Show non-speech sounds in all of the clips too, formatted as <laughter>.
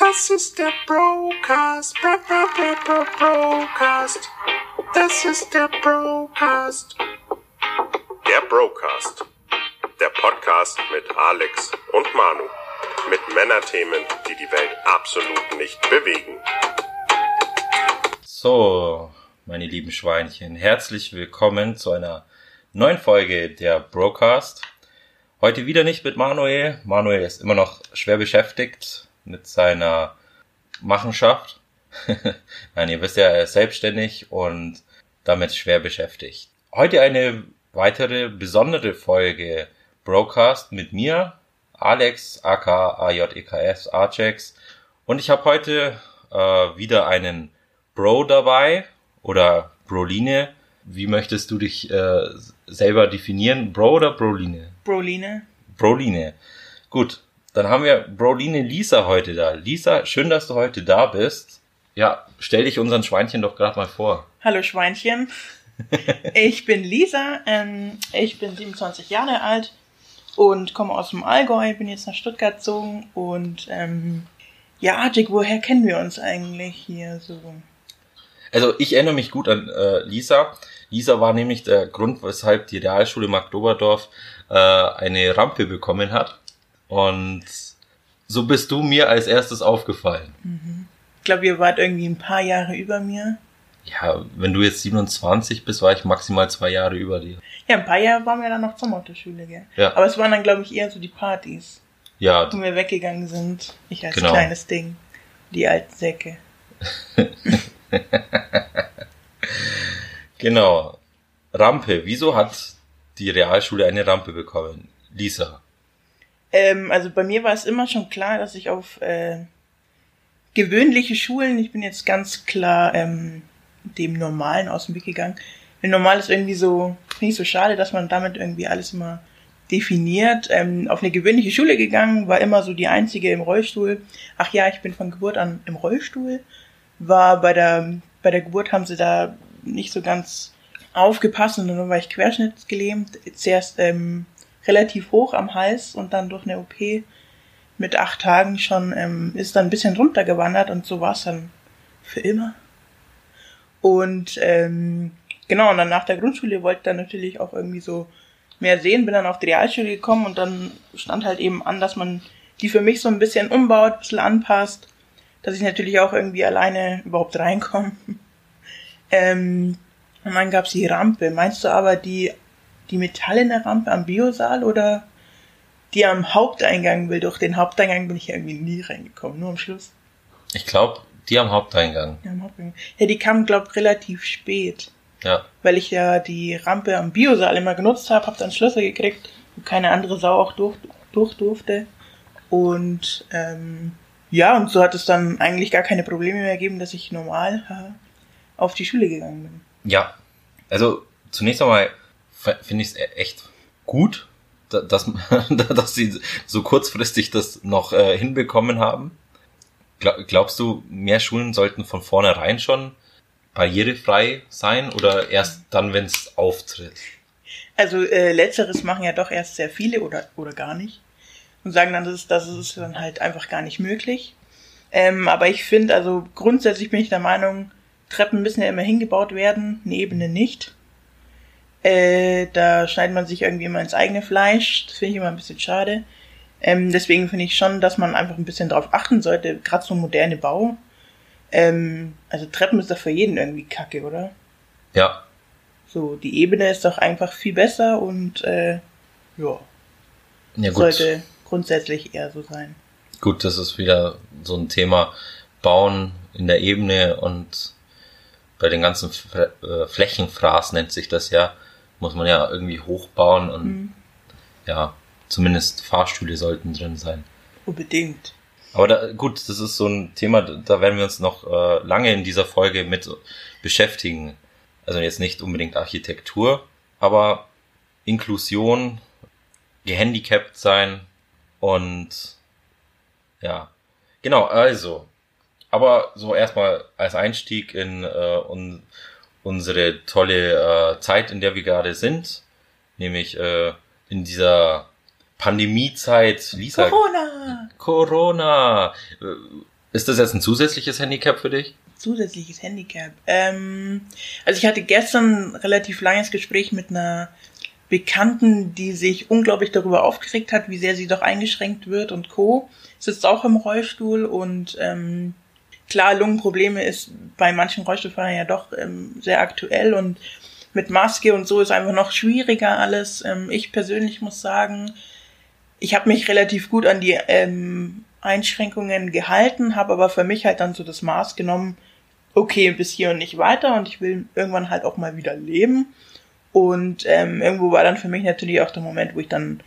Das ist der Brocast. Bro, bro, bro, bro, Brocast. Das ist der Brocast. Der Brocast. Der Podcast mit Alex und Manu. Mit Männerthemen, die die Welt absolut nicht bewegen. So, meine lieben Schweinchen, herzlich willkommen zu einer neuen Folge der Brocast. Heute wieder nicht mit Manuel. Manuel ist immer noch schwer beschäftigt mit seiner Machenschaft. <laughs> Nein, ihr wisst ja, er ist selbstständig und damit schwer beschäftigt. Heute eine weitere besondere Folge Broadcast mit mir, Alex, aka AJEKS, Archex. Und ich habe heute äh, wieder einen Bro dabei oder Broline. Wie möchtest du dich äh, selber definieren? Bro oder Broline? Broline. Broline. Gut, dann haben wir Broline Lisa heute da. Lisa, schön, dass du heute da bist. Ja, stell dich unseren Schweinchen doch gerade mal vor. Hallo Schweinchen. <laughs> ich bin Lisa, ähm, ich bin 27 Jahre alt und komme aus dem Allgäu, bin jetzt nach Stuttgart gezogen und ähm, ja, Ajik, woher kennen wir uns eigentlich hier so? Also ich erinnere mich gut an äh, Lisa. Lisa war nämlich der Grund, weshalb die Realschule Magdoberdorf äh, eine Rampe bekommen hat. Und so bist du mir als erstes aufgefallen. Mhm. Ich glaube, ihr wart irgendwie ein paar Jahre über mir. Ja, wenn du jetzt 27 bist, war ich maximal zwei Jahre über dir. Ja, ein paar Jahre waren wir dann noch zur Mottoschule, gell? Ja. Aber es waren dann, glaube ich, eher so die Partys, Ja, wo wir weggegangen sind. Ich als Genau. kleines Ding. Die alten Säcke. <laughs> genau. Rampe. Wieso hat die Realschule eine Rampe bekommen? Lisa. Ähm, also bei mir war es immer schon klar, dass ich auf äh, gewöhnliche Schulen, ich bin jetzt ganz klar ähm, dem Normalen aus dem Weg gegangen. Denn normal ist irgendwie so, finde ich so schade, dass man damit irgendwie alles immer definiert. Ähm, auf eine gewöhnliche Schule gegangen, war immer so die einzige im Rollstuhl. Ach ja, ich bin von Geburt an im Rollstuhl. War bei der, bei der Geburt haben sie da nicht so ganz aufgepasst und dann war ich querschnittsgelähmt. Zuerst ähm, relativ hoch am Hals und dann durch eine OP mit acht Tagen schon ähm, ist dann ein bisschen runtergewandert und so war es dann für immer. Und ähm, genau, und dann nach der Grundschule wollte ich dann natürlich auch irgendwie so mehr sehen, bin dann auf die Realschule gekommen und dann stand halt eben an, dass man die für mich so ein bisschen umbaut, ein bisschen anpasst, dass ich natürlich auch irgendwie alleine überhaupt reinkomme. <laughs> ähm, und dann gab's die Rampe. Meinst du aber die, die metallene Rampe am Biosaal oder die am Haupteingang will? Durch den Haupteingang bin ich irgendwie nie reingekommen, nur am Schluss. Ich glaube, die am Haupteingang. Ja, am Haupteingang. Ja, die kam, glaub relativ spät. Ja. weil ich ja die Rampe am Biosaal immer genutzt habe, habe dann Schlüssel gekriegt, wo keine andere Sau auch durch, durch durfte. Und ähm, ja, und so hat es dann eigentlich gar keine Probleme mehr gegeben, dass ich normal haha, auf die Schule gegangen bin. Ja. Also zunächst einmal finde ich es echt gut, da- dass, <laughs> dass sie so kurzfristig das noch äh, hinbekommen haben. Gla- Glaubst du, mehr Schulen sollten von vornherein schon barrierefrei sein oder erst dann, wenn es auftritt? Also äh, letzteres machen ja doch erst sehr viele oder, oder gar nicht. Und sagen dann, das ist, das ist dann halt einfach gar nicht möglich. Ähm, aber ich finde, also grundsätzlich bin ich der Meinung, Treppen müssen ja immer hingebaut werden, eine Ebene nicht. Äh, da schneidet man sich irgendwie immer ins eigene Fleisch. Das finde ich immer ein bisschen schade. Ähm, deswegen finde ich schon, dass man einfach ein bisschen drauf achten sollte, gerade so moderne Bau. Ähm, also Treppen ist doch für jeden irgendwie kacke, oder? Ja, So, die Ebene ist doch einfach viel besser und äh, ja, ja gut. sollte grundsätzlich eher so sein. Gut, das ist wieder so ein Thema Bauen in der Ebene und bei den ganzen äh, Flächenfraß nennt sich das ja, muss man ja irgendwie hochbauen und Mhm. ja, zumindest Fahrstühle sollten drin sein. Unbedingt. Aber da, gut, das ist so ein Thema, da werden wir uns noch äh, lange in dieser Folge mit beschäftigen. Also jetzt nicht unbedingt Architektur, aber Inklusion, gehandicapt sein und ja, genau, also. Aber so erstmal als Einstieg in äh, un, unsere tolle äh, Zeit, in der wir gerade sind, nämlich äh, in dieser Pandemiezeit, Lisa, Corona! Corona. Äh, Ist das jetzt ein zusätzliches Handicap für dich? Zusätzliches Handicap. Ähm, also ich hatte gestern ein relativ langes Gespräch mit einer Bekannten, die sich unglaublich darüber aufgeregt hat, wie sehr sie doch eingeschränkt wird und Co. Sitzt auch im Rollstuhl und ähm, klar, Lungenprobleme ist bei manchen Rollstuhlfahrern ja doch ähm, sehr aktuell und mit Maske und so ist einfach noch schwieriger alles. Ähm, ich persönlich muss sagen, ich habe mich relativ gut an die ähm, Einschränkungen gehalten, habe aber für mich halt dann so das Maß genommen, okay, bis hier und nicht weiter und ich will irgendwann halt auch mal wieder leben. Und ähm, irgendwo war dann für mich natürlich auch der Moment, wo ich dann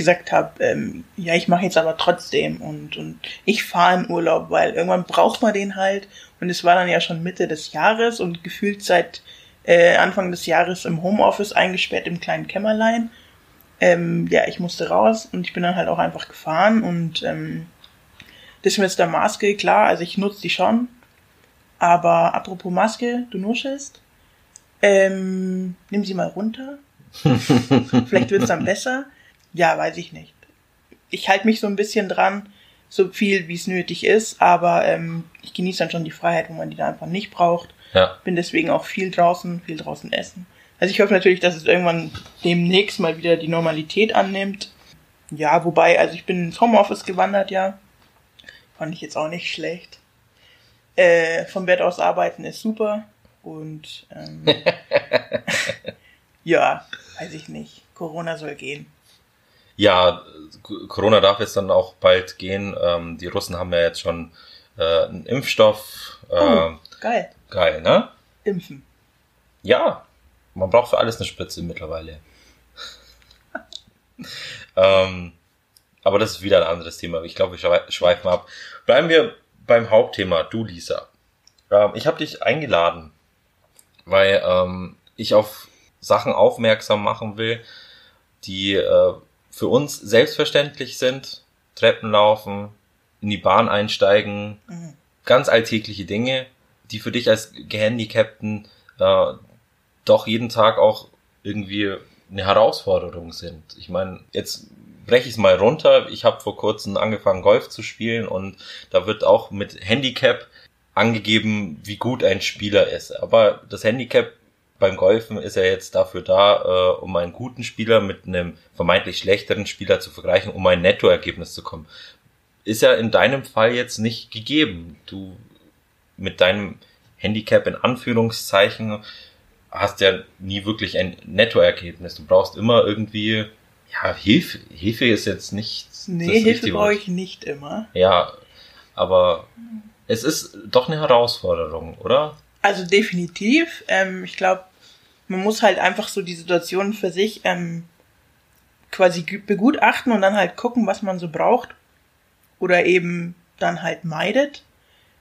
gesagt habe, ähm, ja, ich mache jetzt aber trotzdem und, und ich fahre in Urlaub, weil irgendwann braucht man den halt. Und es war dann ja schon Mitte des Jahres und gefühlt seit äh, Anfang des Jahres im Homeoffice eingesperrt im kleinen Kämmerlein. Ähm, ja, ich musste raus und ich bin dann halt auch einfach gefahren und ähm, das mit der Maske, klar, also ich nutze die schon. Aber apropos Maske, du nuschelst. Ähm, nimm sie mal runter. <laughs> Vielleicht wird es dann besser. Ja, weiß ich nicht. Ich halte mich so ein bisschen dran, so viel wie es nötig ist, aber ähm, ich genieße dann schon die Freiheit, wo man die dann einfach nicht braucht. Ja. Bin deswegen auch viel draußen, viel draußen essen. Also ich hoffe natürlich, dass es irgendwann demnächst mal wieder die Normalität annimmt. Ja, wobei, also ich bin ins Homeoffice gewandert, ja. Fand ich jetzt auch nicht schlecht. Äh, vom Bett aus arbeiten ist super. Und ähm, <laughs> <laughs> ja, weiß ich nicht. Corona soll gehen. Ja, Corona darf jetzt dann auch bald gehen. Ähm, die Russen haben ja jetzt schon äh, einen Impfstoff. Äh, Oh, geil. Geil, ne? Impfen. Ja, man braucht für alles eine Spritze mittlerweile. <laughs> ähm, aber das ist wieder ein anderes Thema. Ich glaube, wir schwei- schweifen ab. Bleiben wir beim Hauptthema, du Lisa. Ähm, ich habe dich eingeladen, weil ähm, ich auf Sachen aufmerksam machen will, die äh, für uns selbstverständlich sind. Treppen laufen, in die Bahn einsteigen, Mhm. ganz alltägliche Dinge, die für dich als Gehandicapten äh, doch jeden Tag auch irgendwie eine Herausforderung sind. Ich meine, jetzt breche ich es mal runter. Ich habe vor kurzem angefangen, Golf zu spielen und da wird auch mit Handicap angegeben, wie gut ein Spieler ist. Aber das Handicap beim Golfen ist ja jetzt dafür da, äh, um einen guten Spieler mit einem vermeintlich schlechteren Spieler zu vergleichen, um ein Nettoergebnis zu kommen. Ist ja in deinem Fall jetzt nicht gegeben. Du mit deinem Handicap in Anführungszeichen hast ja nie wirklich ein Nettoergebnis. Du brauchst immer irgendwie, ja, Hilfe. Hilfe ist jetzt nicht. Nee, Hilfe brauche ich nicht immer. Ja, aber es ist doch eine Herausforderung, oder? Also definitiv. Ähm, ich glaube, man muss halt einfach so die Situation für sich ähm, quasi begutachten und dann halt gucken, was man so braucht. Oder eben dann halt meidet.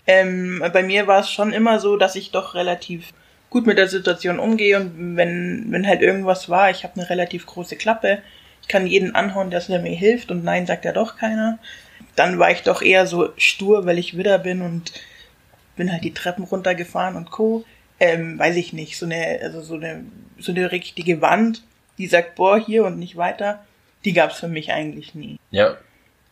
Ähm, bei mir war es schon immer so, dass ich doch relativ gut mit der Situation umgehe und wenn, wenn halt irgendwas war, ich habe eine relativ große Klappe, ich kann jeden anhauen, dass er mir hilft und nein sagt ja doch keiner. Dann war ich doch eher so stur, weil ich Widder bin und bin halt die Treppen runtergefahren und Co. Ähm, weiß ich nicht, so eine, also so eine, so eine richtige Wand, die sagt, boah, hier und nicht weiter, die gab's für mich eigentlich nie. Ja,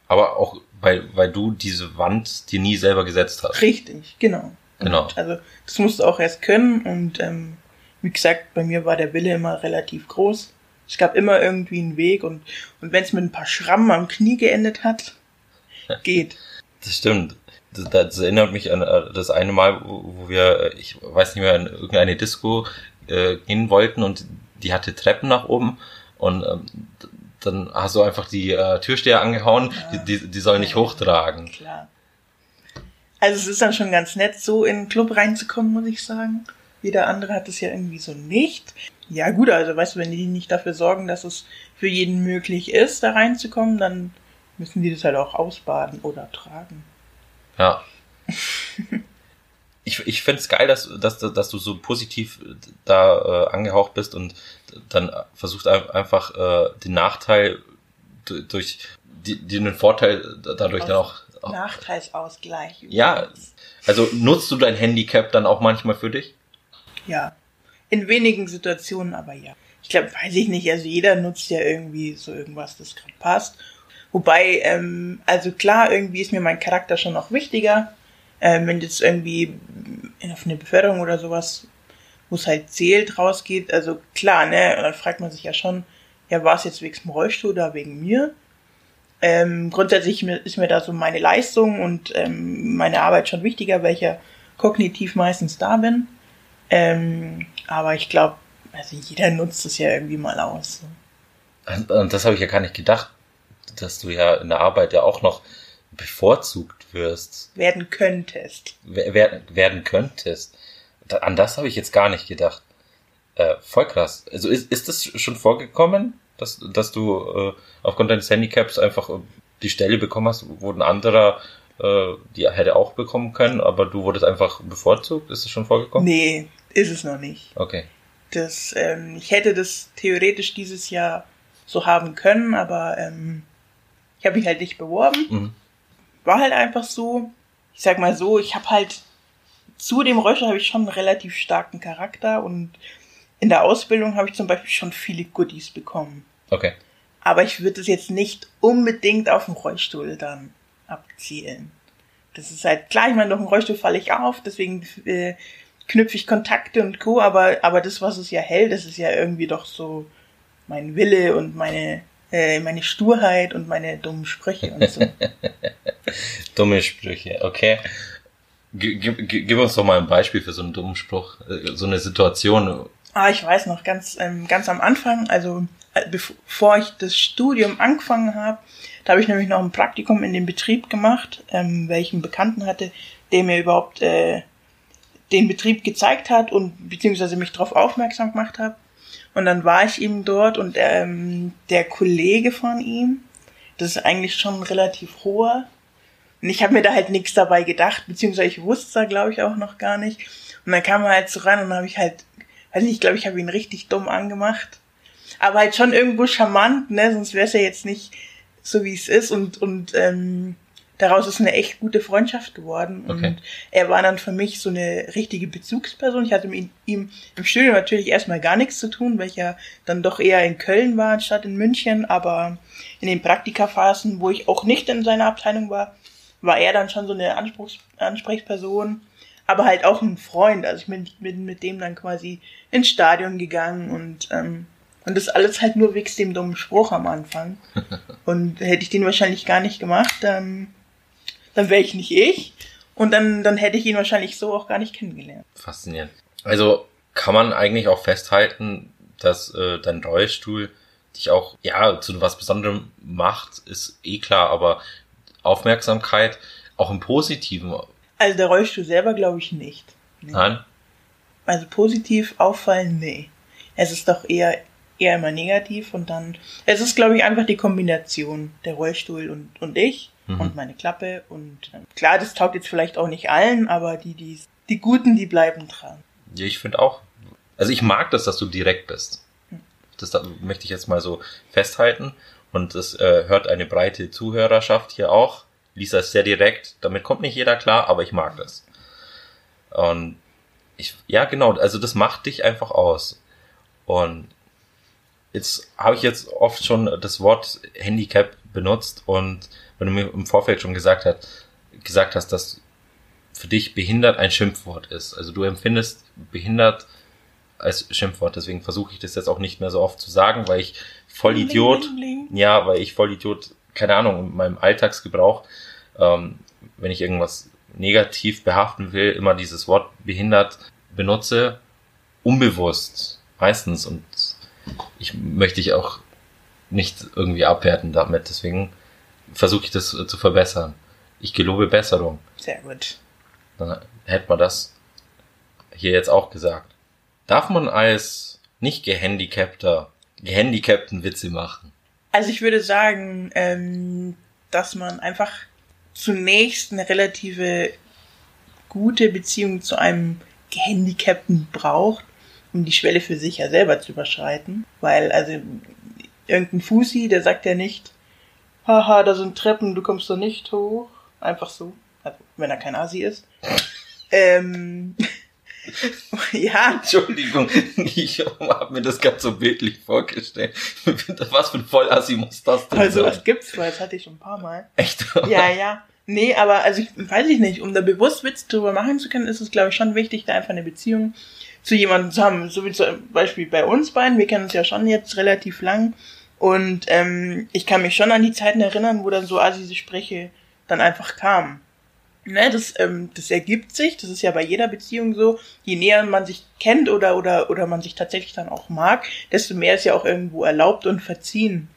aber auch weil, weil du diese Wand dir nie selber gesetzt hast. Richtig, genau. Genau. Und also das musst du auch erst können und ähm, wie gesagt, bei mir war der Wille immer relativ groß. Es gab immer irgendwie einen Weg und, und wenn es mit ein paar Schrammen am Knie geendet hat, <laughs> geht. Das stimmt. Das, erinnert mich an äh, das eine Mal, wo wir, äh, ich weiß nicht mehr, in irgendeine Disco äh, gehen wollten und die hatte Treppen nach oben und ähm, dann hast du einfach die äh, Türsteher angehauen, Ja. die, die, die sollen nicht hochtragen. Klar. Also es ist dann schon ganz nett, so in den Club reinzukommen, muss ich sagen. Jeder andere hat es ja irgendwie so nicht. Ja gut, also weißt du, wenn die nicht dafür sorgen, dass es für jeden möglich ist, da reinzukommen, dann müssen die das halt auch ausbaden oder tragen. Ja. <laughs> Ich, ich finde es geil, dass, dass, dass du so positiv da äh, angehaucht bist und dann versuchst ein- einfach äh, den Nachteil du- durch die, die den Vorteil dadurch dann auch. Nachteilsausgleich. Ja, übrigens. also nutzt du dein Handicap dann auch manchmal für dich? Ja. In wenigen Situationen aber ja. Ich glaube, weiß ich nicht, also jeder nutzt ja irgendwie so irgendwas, das gerade passt. Wobei, ähm, also klar, irgendwie ist mir mein Charakter schon noch wichtiger. Ähm, wenn jetzt irgendwie auf eine Beförderung oder sowas, wo es halt zählt, rausgeht, also klar, ne, dann fragt man sich ja schon, ja, war es jetzt wegen dem Rollstuhl oder wegen mir? Ähm, grundsätzlich ist mir da so meine Leistung und ähm, meine Arbeit schon wichtiger, weil ich ja kognitiv meistens da bin. Ähm, aber ich glaube, also jeder nutzt es ja irgendwie mal aus. Und das habe ich ja gar nicht gedacht, dass du ja in der Arbeit ja auch noch bevorzugt wirst. Werden könntest. Werden, werden könntest. An das habe ich jetzt gar nicht gedacht. Äh, voll krass. Also ist, ist das schon vorgekommen, dass, dass du äh, aufgrund deines Handicaps einfach äh, die Stelle bekommen hast, wo ein anderer äh, die hätte auch bekommen können, aber du wurdest einfach bevorzugt? Ist das schon vorgekommen? Nee, ist es noch nicht. Okay. Das, ähm, ich hätte das theoretisch dieses Jahr so haben können, aber ähm, ich habe mich halt nicht beworben. Mhm. War halt einfach so. Ich sag mal so, ich habe halt zu dem Röscher habe ich schon einen relativ starken Charakter und in der Ausbildung habe ich zum Beispiel schon viele Goodies bekommen. Okay. Aber ich würde es jetzt nicht unbedingt auf den Rollstuhl dann abzielen. Das ist halt klar, ich meine, durch den Rollstuhl falle ich auf, deswegen äh, knüpfe ich Kontakte und Co. Aber, aber das, was es ja hält, das ist ja irgendwie doch so mein Wille und meine, äh, meine Sturheit und meine dummen Sprüche und so. <laughs> Dumme Sprüche, okay. Gib, gib, gib uns doch mal ein Beispiel für so einen dummen Spruch, äh, so eine Situation. Ah, ich weiß noch, ganz, ähm, ganz am Anfang, also äh, bevor ich das Studium angefangen habe, da habe ich nämlich noch ein Praktikum in dem Betrieb gemacht, ähm, einen Bekannten hatte, der mir überhaupt äh, den Betrieb gezeigt hat und beziehungsweise mich darauf aufmerksam gemacht hat. Und dann war ich eben dort und ähm, der Kollege von ihm, das ist eigentlich schon relativ hoher. Und ich habe mir da halt nichts dabei gedacht, beziehungsweise ich wusste da, glaube ich, auch noch gar nicht. Und dann kam er halt so ran und habe ich halt, weiß nicht, ich glaube, ich habe ihn richtig dumm angemacht. Aber halt schon irgendwo charmant, ne? Sonst wäre es ja jetzt nicht so, wie es ist. Und, und ähm, daraus ist eine echt gute Freundschaft geworden. Okay. Und er war dann für mich so eine richtige Bezugsperson. Ich hatte mit ihm im Studium natürlich erstmal gar nichts zu tun, weil ich ja dann doch eher in Köln war, anstatt in München. Aber in den Praktikaphasen, wo ich auch nicht in seiner Abteilung war, war er dann schon so eine Anspruchs Ansprechperson. Aber halt auch ein Freund. Also ich bin, bin mit dem dann quasi ins Stadion gegangen und ähm, und das alles halt nur wegen dem dummen Spruch am Anfang. <laughs> Und hätte ich den wahrscheinlich gar nicht gemacht, dann dann wäre ich nicht ich. Und dann, dann hätte ich ihn wahrscheinlich so auch gar nicht kennengelernt. Faszinierend. Also kann man eigentlich auch festhalten, dass äh, dein Rollstuhl dich auch ja zu was Besonderem macht, ist eh klar, aber Aufmerksamkeit auch im Positiven. Also der Rollstuhl selber glaube ich nicht. Nee. Nein. Also positiv auffallen, nee. Es ist doch eher eher immer negativ und dann es ist glaube ich einfach die Kombination der Rollstuhl und und ich mhm. und meine Klappe. Und äh, klar, das taugt jetzt vielleicht auch nicht allen, aber die, die, die Guten, die bleiben dran. Ja, ich finde auch. Also ich mag das, dass du direkt bist. Hm. Das da möchte ich jetzt mal so festhalten. Und das äh, hört eine breite Zuhörerschaft hier auch. Lisa ist sehr direkt. Damit kommt nicht jeder klar, aber ich mag das. Und ich, ja, genau, also das macht dich einfach aus. Und jetzt habe ich jetzt oft schon das Wort Handicap benutzt und wenn du mir im Vorfeld schon gesagt hast, gesagt hast, dass für dich behindert ein Schimpfwort ist. Also du empfindest behindert als Schimpfwort. Deswegen versuche ich das jetzt auch nicht mehr so oft zu sagen, weil ich voll Idiot, ja, weil ich voll Idiot, keine Ahnung, in meinem Alltagsgebrauch, ähm, wenn ich irgendwas negativ behaften will, immer dieses Wort behindert benutze, unbewusst meistens und ich möchte ich auch nicht irgendwie abwerten damit. Deswegen versuche ich das zu verbessern. Ich gelobe Besserung. Sehr gut. Dann hätte man das hier jetzt auch gesagt. Darf man als nicht gehandicapter, gehandicapten Witze machen? Also ich würde sagen, ähm, dass man einfach zunächst eine relative gute Beziehung zu einem Gehandicapten braucht, um die Schwelle für sich ja selber zu überschreiten. Weil, also, irgendein Fusi, der sagt ja nicht, haha, da sind Treppen, du kommst da nicht hoch. Einfach so. Also, wenn er kein Asi ist. <laughs> ähm, <laughs> ja. Entschuldigung, ich habe mir das gerade so bildlich vorgestellt. <laughs> Was für ein Vollassi muss das denn also, sein? Also, was gibt's? Weil das hatte ich schon ein paar Mal. Echt? ja, ja. Nee, aber also ich weiß ich nicht, um da bewusst Witz drüber machen zu können, ist es glaube ich schon wichtig, da einfach eine Beziehung zu jemandem zu haben. So wie zum Beispiel bei uns beiden, wir kennen uns ja schon jetzt relativ lang und ähm, ich kann mich schon an die Zeiten erinnern, wo dann so all diese Sprüche dann einfach kamen. Ne, das, ähm, das ergibt sich, das ist ja bei jeder Beziehung so, je näher man sich kennt oder, oder, oder man sich tatsächlich dann auch mag, desto mehr ist ja auch irgendwo erlaubt und verziehen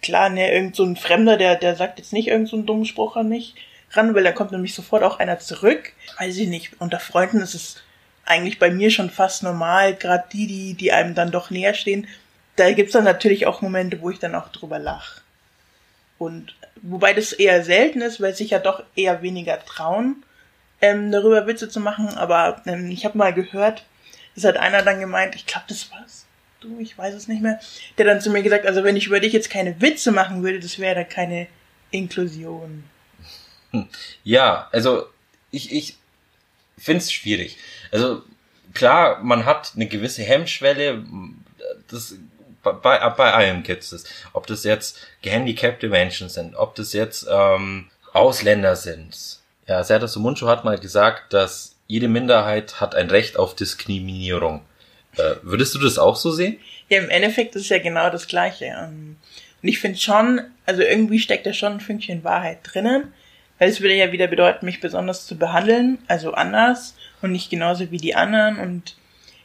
klar, ne, irgend so ein Fremder, der, der sagt jetzt nicht irgend so einen dummen Spruch an mich ran, weil dann kommt nämlich sofort auch einer zurück. Weiß ich nicht. Unter Freunden ist es eigentlich bei mir schon fast normal, gerade die, die, die einem dann doch näher stehen. Da gibt's dann natürlich auch Momente, wo ich dann auch drüber lach. Und wobei das eher selten ist, weil sich ja doch eher weniger trauen, ähm, darüber Witze zu machen. Aber ähm, ich habe mal gehört, das hat einer dann gemeint, ich glaube, das war's du, ich weiß es nicht mehr, der dann zu mir gesagt, also wenn ich über dich jetzt keine Witze machen würde, das wäre keine Inklusion. Ja, also ich, ich finde es schwierig. Also klar, man hat eine gewisse Hemmschwelle, das bei, bei allem gibt es. Ob das jetzt gehandicapte Menschen sind, ob das jetzt ähm, Ausländer sind. Ja, Serdar Sumunchu hat mal gesagt, dass jede Minderheit hat ein Recht auf Diskriminierung. Äh, würdest du das auch so sehen? Ja, im Endeffekt ist ja genau das Gleiche. Ähm, und ich finde schon, also irgendwie steckt da schon ein Fünkchen Wahrheit drinnen, weil es würde ja wieder bedeuten, mich besonders zu behandeln, also anders und nicht genauso wie die anderen und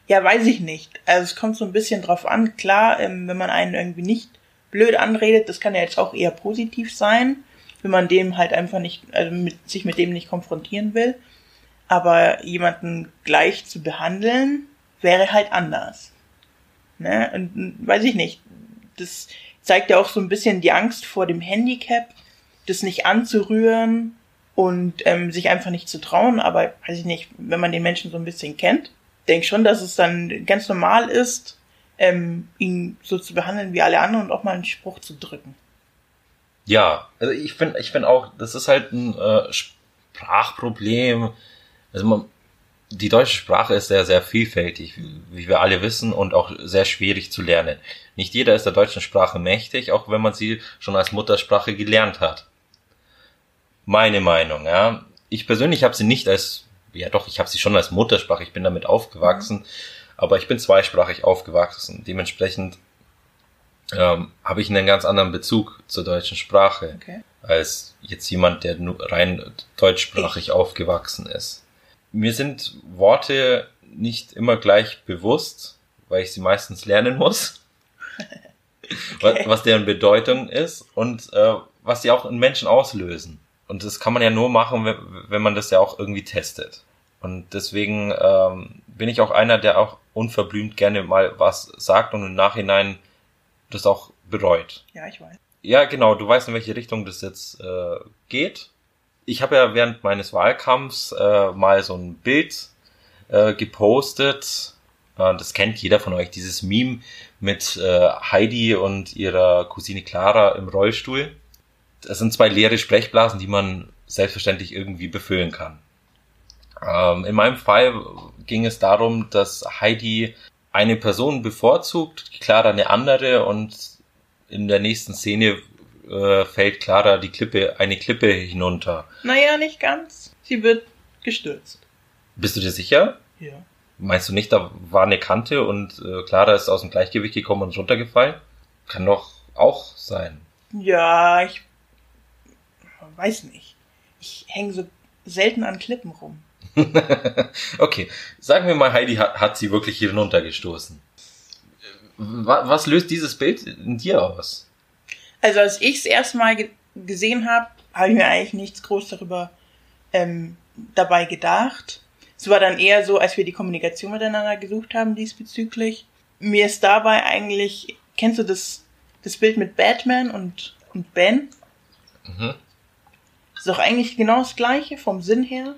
ja, weiß ich nicht. Also es kommt so ein bisschen drauf an. Klar, ähm, wenn man einen irgendwie nicht blöd anredet, das kann ja jetzt auch eher positiv sein, wenn man dem halt einfach nicht, also mit, sich mit dem nicht konfrontieren will. Aber jemanden gleich zu behandeln, wäre halt anders. Ne? Und weiß ich nicht. Das zeigt ja auch so ein bisschen die Angst vor dem Handicap, das nicht anzurühren und ähm, sich einfach nicht zu trauen. Aber weiß ich nicht, wenn man den Menschen so ein bisschen kennt, denke schon, dass es dann ganz normal ist, ähm, ihn so zu behandeln wie alle anderen und auch mal einen Spruch zu drücken. Ja, also ich finde, ich finde auch, das ist halt ein äh, Sprachproblem. Also man, die deutsche Sprache ist sehr, sehr vielfältig, wie wir alle wissen, und auch sehr schwierig zu lernen. Nicht jeder ist der deutschen Sprache mächtig, auch wenn man sie schon als Muttersprache gelernt hat. Meine Meinung, ja. Ich persönlich habe sie nicht als, ja doch, ich habe sie schon als Muttersprache, ich bin damit aufgewachsen, mhm. aber ich bin zweisprachig aufgewachsen. Dementsprechend ähm, habe ich einen ganz anderen Bezug zur deutschen Sprache okay. als jetzt jemand, der nur rein deutschsprachig ich. aufgewachsen ist mir sind Worte nicht immer gleich bewusst, weil ich sie meistens lernen muss. <laughs> okay. was, deren Bedeutung ist und äh, was sie auch in Menschen auslösen. Und das kann man ja nur machen, wenn, wenn man das ja auch irgendwie testet. Und deswegen ähm, bin ich auch einer, der auch unverblümt gerne mal was sagt und im Nachhinein das auch bereut. Ja, ich weiß. Ja, genau, du weißt, in welche Richtung das jetzt äh, geht ich habe ja während meines Wahlkampfs äh, mal so ein Bild äh, gepostet. Äh, das kennt jeder von euch, dieses Meme mit äh, Heidi und ihrer Cousine Clara im Rollstuhl. Das sind zwei leere Sprechblasen, die man selbstverständlich irgendwie befüllen kann. Ähm, in meinem Fall ging es darum, dass Heidi eine Person bevorzugt, Clara eine andere und in der nächsten Szene äh, fällt Clara die Klippe, eine Klippe hinunter. Naja, nicht ganz. Sie wird gestürzt. Bist du dir sicher? Ja. Meinst du nicht, da war eine Kante und äh, Clara ist aus dem Gleichgewicht gekommen und runtergefallen? Kann doch auch sein. Ja, ich weiß nicht. Ich hänge so selten an Klippen rum. <laughs> okay, sagen wir mal, Heidi hat, hat sie wirklich hier hinuntergestoßen. Was löst dieses Bild in dir aus? Also als ich es erstmal ge gesehen habe, habe ich mir eigentlich nichts groß darüber ähm, dabei gedacht. Es war dann eher so, als wir die Kommunikation miteinander gesucht haben diesbezüglich. Mir ist dabei eigentlich, kennst du das, das Bild mit Batman und, und Ben? Mhm. Ist doch eigentlich genau das gleiche vom Sinn her.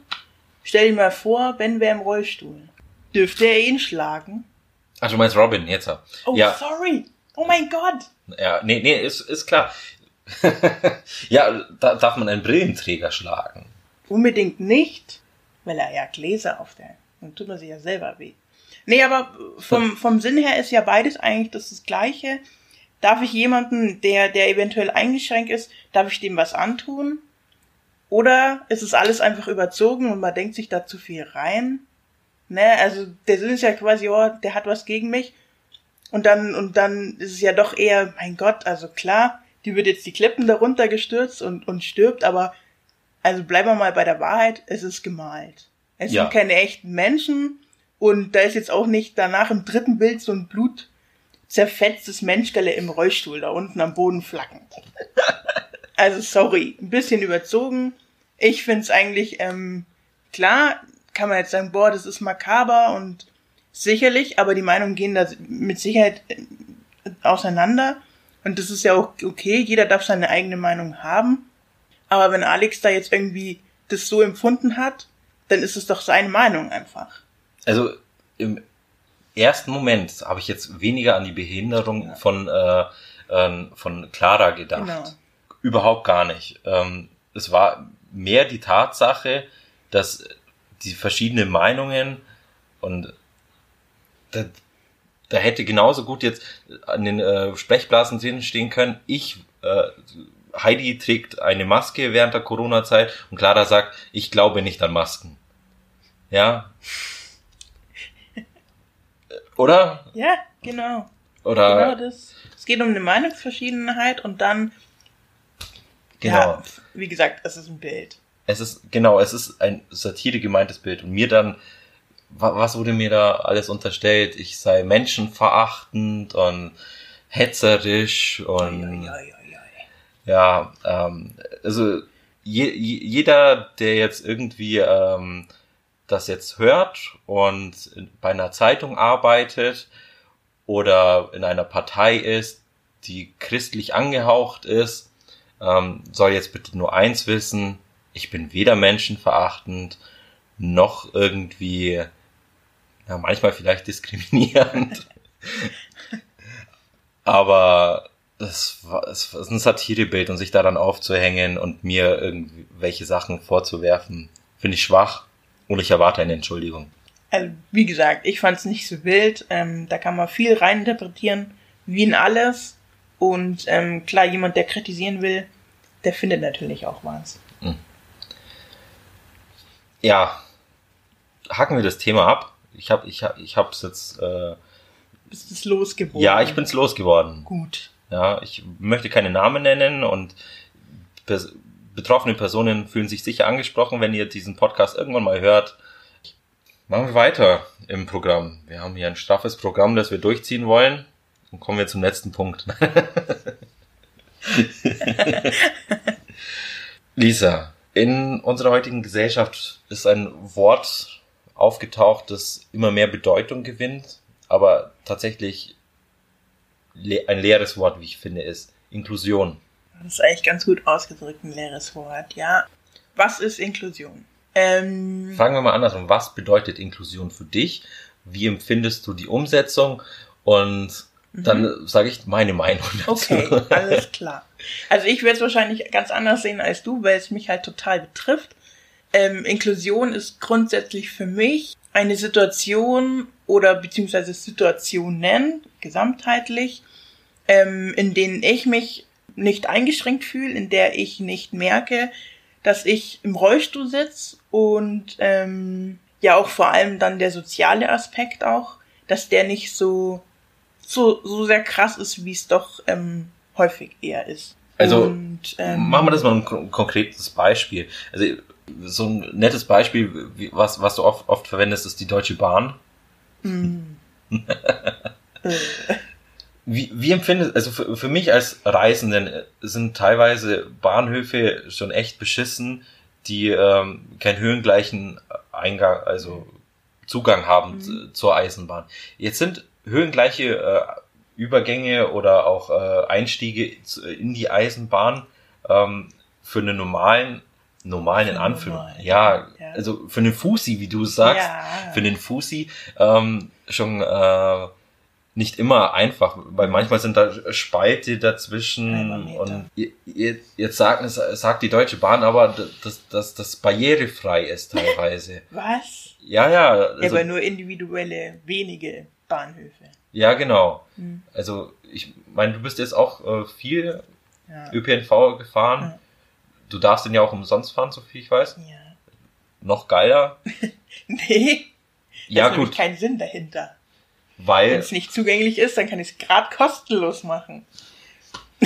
Stell dir mal vor, Ben wäre im Rollstuhl. Dürfte er ihn schlagen? Ach, du meinst Robin, jetzt. Oh, ja. sorry. Oh mein Gott. Ja, nee, nee, ist, ist klar. <laughs> ja, da darf man einen Brillenträger schlagen. Unbedingt nicht, weil er ja Gläser auf der. Dann tut man sich ja selber weh. Nee, aber vom, vom Sinn her ist ja beides eigentlich das, das Gleiche. Darf ich jemanden, der, der eventuell eingeschränkt ist, darf ich dem was antun? Oder ist es alles einfach überzogen und man denkt sich da zu viel rein? Ne, also der Sinn ist ja quasi, oh, der hat was gegen mich. Und dann, und dann ist es ja doch eher, mein Gott, also klar, die wird jetzt die Klippen darunter gestürzt und, und stirbt, aber also bleiben wir mal bei der Wahrheit, es ist gemalt. Es Ja. sind keine echten Menschen und da ist jetzt auch nicht danach im dritten Bild so ein Blut zerfetztes Menschgelle im Rollstuhl da unten am Boden flacken. <laughs> Also sorry, ein bisschen überzogen. Ich find's eigentlich, ähm, klar, kann man jetzt sagen, boah, das ist makaber und sicherlich, aber die Meinungen gehen da mit Sicherheit äh, auseinander. Und das ist ja auch okay, jeder darf seine eigene Meinung haben. Aber wenn Alex da jetzt irgendwie das so empfunden hat, dann ist es doch seine Meinung einfach. Also im ersten Moment habe ich jetzt weniger an die Behinderung von, äh, ähm, von Clara gedacht. Genau. Überhaupt gar nicht. Ähm, es war mehr die Tatsache, dass die verschiedenen Meinungen und da, da hätte genauso gut jetzt an den äh, Sprechblasen drin stehen können, ich, äh, Heidi trägt eine Maske während der Corona-Zeit und Clara sagt, ich glaube nicht an Masken. Ja. <laughs> Oder? Ja, genau. Oder? Genau das. Es geht um eine Meinungsverschiedenheit und dann, genau. ja, wie gesagt, es ist ein Bild. Es ist, genau, es ist ein Satire gemeintes Bild. Und mir dann, wa- was wurde mir da alles unterstellt? Ich sei menschenverachtend und hetzerisch und Ja, ja, ja. ja, ähm, also je, je, jeder, der jetzt irgendwie ähm, das jetzt hört und bei einer Zeitung arbeitet oder in einer Partei ist, die christlich angehaucht ist, ähm, soll jetzt bitte nur eins wissen, ich bin weder menschenverachtend noch irgendwie, ja, manchmal vielleicht diskriminierend. <laughs> Aber es war, es ist ein Satirebild und sich daran aufzuhängen und mir irgendwelche Sachen vorzuwerfen, finde ich schwach und ich erwarte eine Entschuldigung. Also, wie gesagt, ich fand es nicht so wild. Ähm, da kann man viel reininterpretieren, wie in alles. Und ähm, klar, jemand, der kritisieren will, der findet natürlich auch was. Ja, hacken wir das Thema ab. Ich habe ich hab, ich hab's jetzt, äh, Bist es losgeworden? ja, ich bin's losgeworden. Gut. Ja, ich möchte keine Namen nennen und pers betroffene Personen fühlen sich sicher angesprochen, wenn ihr diesen Podcast irgendwann mal hört. Machen wir weiter im Programm. Wir haben hier ein straffes Programm, das wir durchziehen wollen. Und kommen wir zum letzten Punkt. <laughs> Lisa, in unserer heutigen Gesellschaft ist ein Wort aufgetaucht, das immer mehr Bedeutung gewinnt, aber tatsächlich le ein leeres Wort, wie ich finde, ist Inklusion. Das ist eigentlich ganz gut ausgedrückt, ein leeres Wort, ja. Was ist Inklusion? Ähm, Fangen wir mal andersrum. Was bedeutet Inklusion für dich? Wie empfindest du die Umsetzung? Und dann sage ich meine Meinung dazu. Okay, alles klar. Also ich werde es wahrscheinlich ganz anders sehen als du, weil es mich halt total betrifft. Ähm, Inklusion ist grundsätzlich für mich eine Situation oder beziehungsweise Situationen gesamtheitlich, ähm, in denen ich mich nicht eingeschränkt fühle, in der ich nicht merke, dass ich im Rollstuhl sitze und ähm, ja auch vor allem dann der soziale Aspekt auch, dass der nicht so so, so sehr krass ist, wie es doch ähm, häufig eher ist. Also, Und, ähm, Machen wir das mal ein kon- konkretes Beispiel. Also so ein nettes Beispiel, was, was du oft, oft verwendest, ist die Deutsche Bahn. <laughs> äh, Wie, wie empfindest also für, für mich als Reisenden sind teilweise Bahnhöfe schon echt beschissen, die ähm, keinen höhengleichen Eingang, also Zugang haben zu- zur Eisenbahn. Jetzt sind höhengleiche äh, Übergänge oder auch äh, Einstiege zu- in die Eisenbahn ähm, für einen normalen, normalen in Für Anführung, normal, ja, ja. also für einen Fusi, wie du sagst, Ja. für den Fusi ähm, schon äh, nicht immer einfach, weil manchmal sind da Spalte dazwischen und je- je- jetzt sagt, sagt die Deutsche Bahn aber, dass, dass das barrierefrei ist teilweise. was? ja, ja, Ja, also, aber nur individuelle, wenige Bahnhöfe. ja, genau. Hm. Also ich meine, du bist jetzt auch äh, viel Ja. ÖPNV gefahren. Ja. du darfst den ja auch umsonst fahren, so viel ich weiß. Ja. Noch geiler. <laughs> Nee, Ja, da ist nämlich gut, kein Sinn dahinter. Wenn weil, es nicht zugänglich ist, dann kann ich es gerade kostenlos machen. <laughs>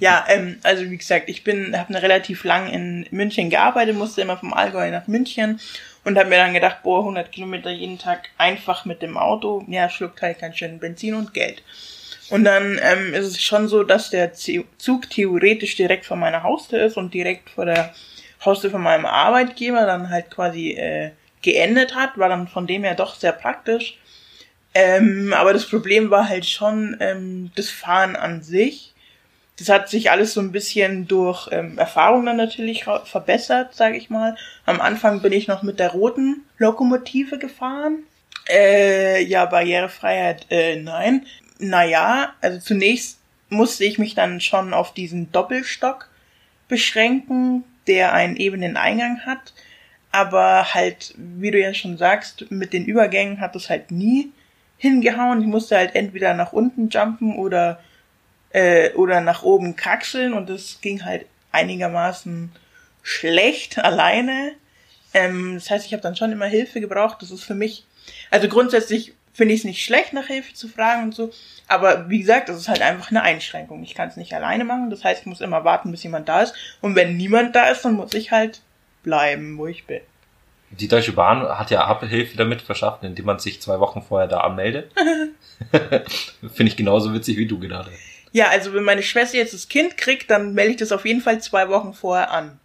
ja, ähm, also wie gesagt, ich bin, habe relativ lang in München gearbeitet, musste immer vom Allgäu nach München und habe mir dann gedacht, boah, 100 Kilometer jeden Tag einfach mit dem Auto, ja, schluckt halt ganz schön Benzin und Geld. Und dann ähm, ist es schon so, dass der Zug theoretisch direkt vor meiner Haustür ist und direkt vor der Haustür von meinem Arbeitgeber dann halt quasi äh, geendet hat, war dann von dem her doch sehr praktisch. Ähm, aber das Problem war halt schon ähm, das Fahren an sich. Das hat sich alles so ein bisschen durch ähm, Erfahrung dann natürlich verbessert, sage ich mal. Am Anfang bin ich noch mit der roten Lokomotive gefahren. Äh, ja, Barrierefreiheit, äh, nein. Naja, also zunächst musste ich mich dann schon auf diesen Doppelstock beschränken, der einen ebenen Eingang hat. Aber halt, wie du ja schon sagst, mit den Übergängen hat es halt nie hingehauen. Ich musste halt entweder nach unten jumpen oder, äh, oder nach oben kraxeln und das ging halt einigermaßen schlecht <laughs> alleine. Ähm, das heißt, ich habe dann schon immer Hilfe gebraucht. Das ist für mich, also grundsätzlich finde ich es nicht schlecht, nach Hilfe zu fragen und so. Aber wie gesagt, das ist halt einfach eine Einschränkung. Ich kann es nicht alleine machen. Das heißt, ich muss immer warten, bis jemand da ist. Und wenn niemand da ist, dann muss ich halt bleiben, wo ich bin. die Deutsche Bahn hat ja Abhilfe damit verschafft, indem man sich zwei Wochen vorher da anmeldet. <laughs> <laughs> Finde ich genauso witzig wie du gerade. Ja, also wenn meine Schwester jetzt das Kind kriegt, dann melde ich das auf jeden Fall zwei Wochen vorher an.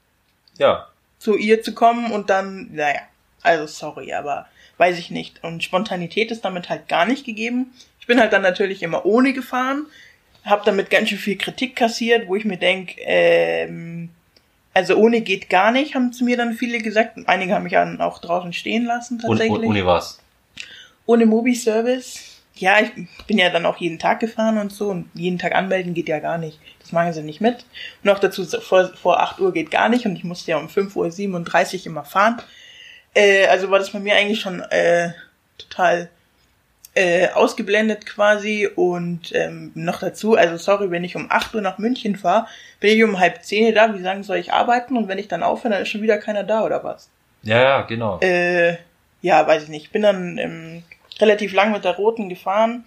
Ja, Zu ihr zu kommen und dann, naja, also sorry, aber weiß ich nicht. Und Spontanität ist damit halt gar nicht gegeben. Ich bin halt dann natürlich immer ohne gefahren, habe damit ganz schön viel Kritik kassiert, wo ich mir denk, ähm, also ohne geht gar nicht, haben zu mir dann viele gesagt. Und einige haben mich dann auch draußen stehen lassen und, tatsächlich. und, ohne was. ohne Mobi-Service. Ja, ich bin ja dann auch jeden Tag gefahren und so und jeden Tag anmelden geht ja gar nicht. Das machen sie nicht mit. Und auch dazu, vor, vor 8 Uhr geht gar nicht und ich musste ja um 5.37 Uhr immer fahren. Äh, also war das bei mir eigentlich schon äh, total äh, ausgeblendet quasi und ähm, noch dazu, also sorry, wenn ich um 8 Uhr nach München fahre, bin ich um halb 10 da, wie sagen soll ich arbeiten und wenn ich dann aufhöre, dann ist schon wieder keiner da oder was? Ja, ja, genau. Äh, ja, weiß ich nicht. Ich bin dann ähm, relativ lang mit der roten gefahren,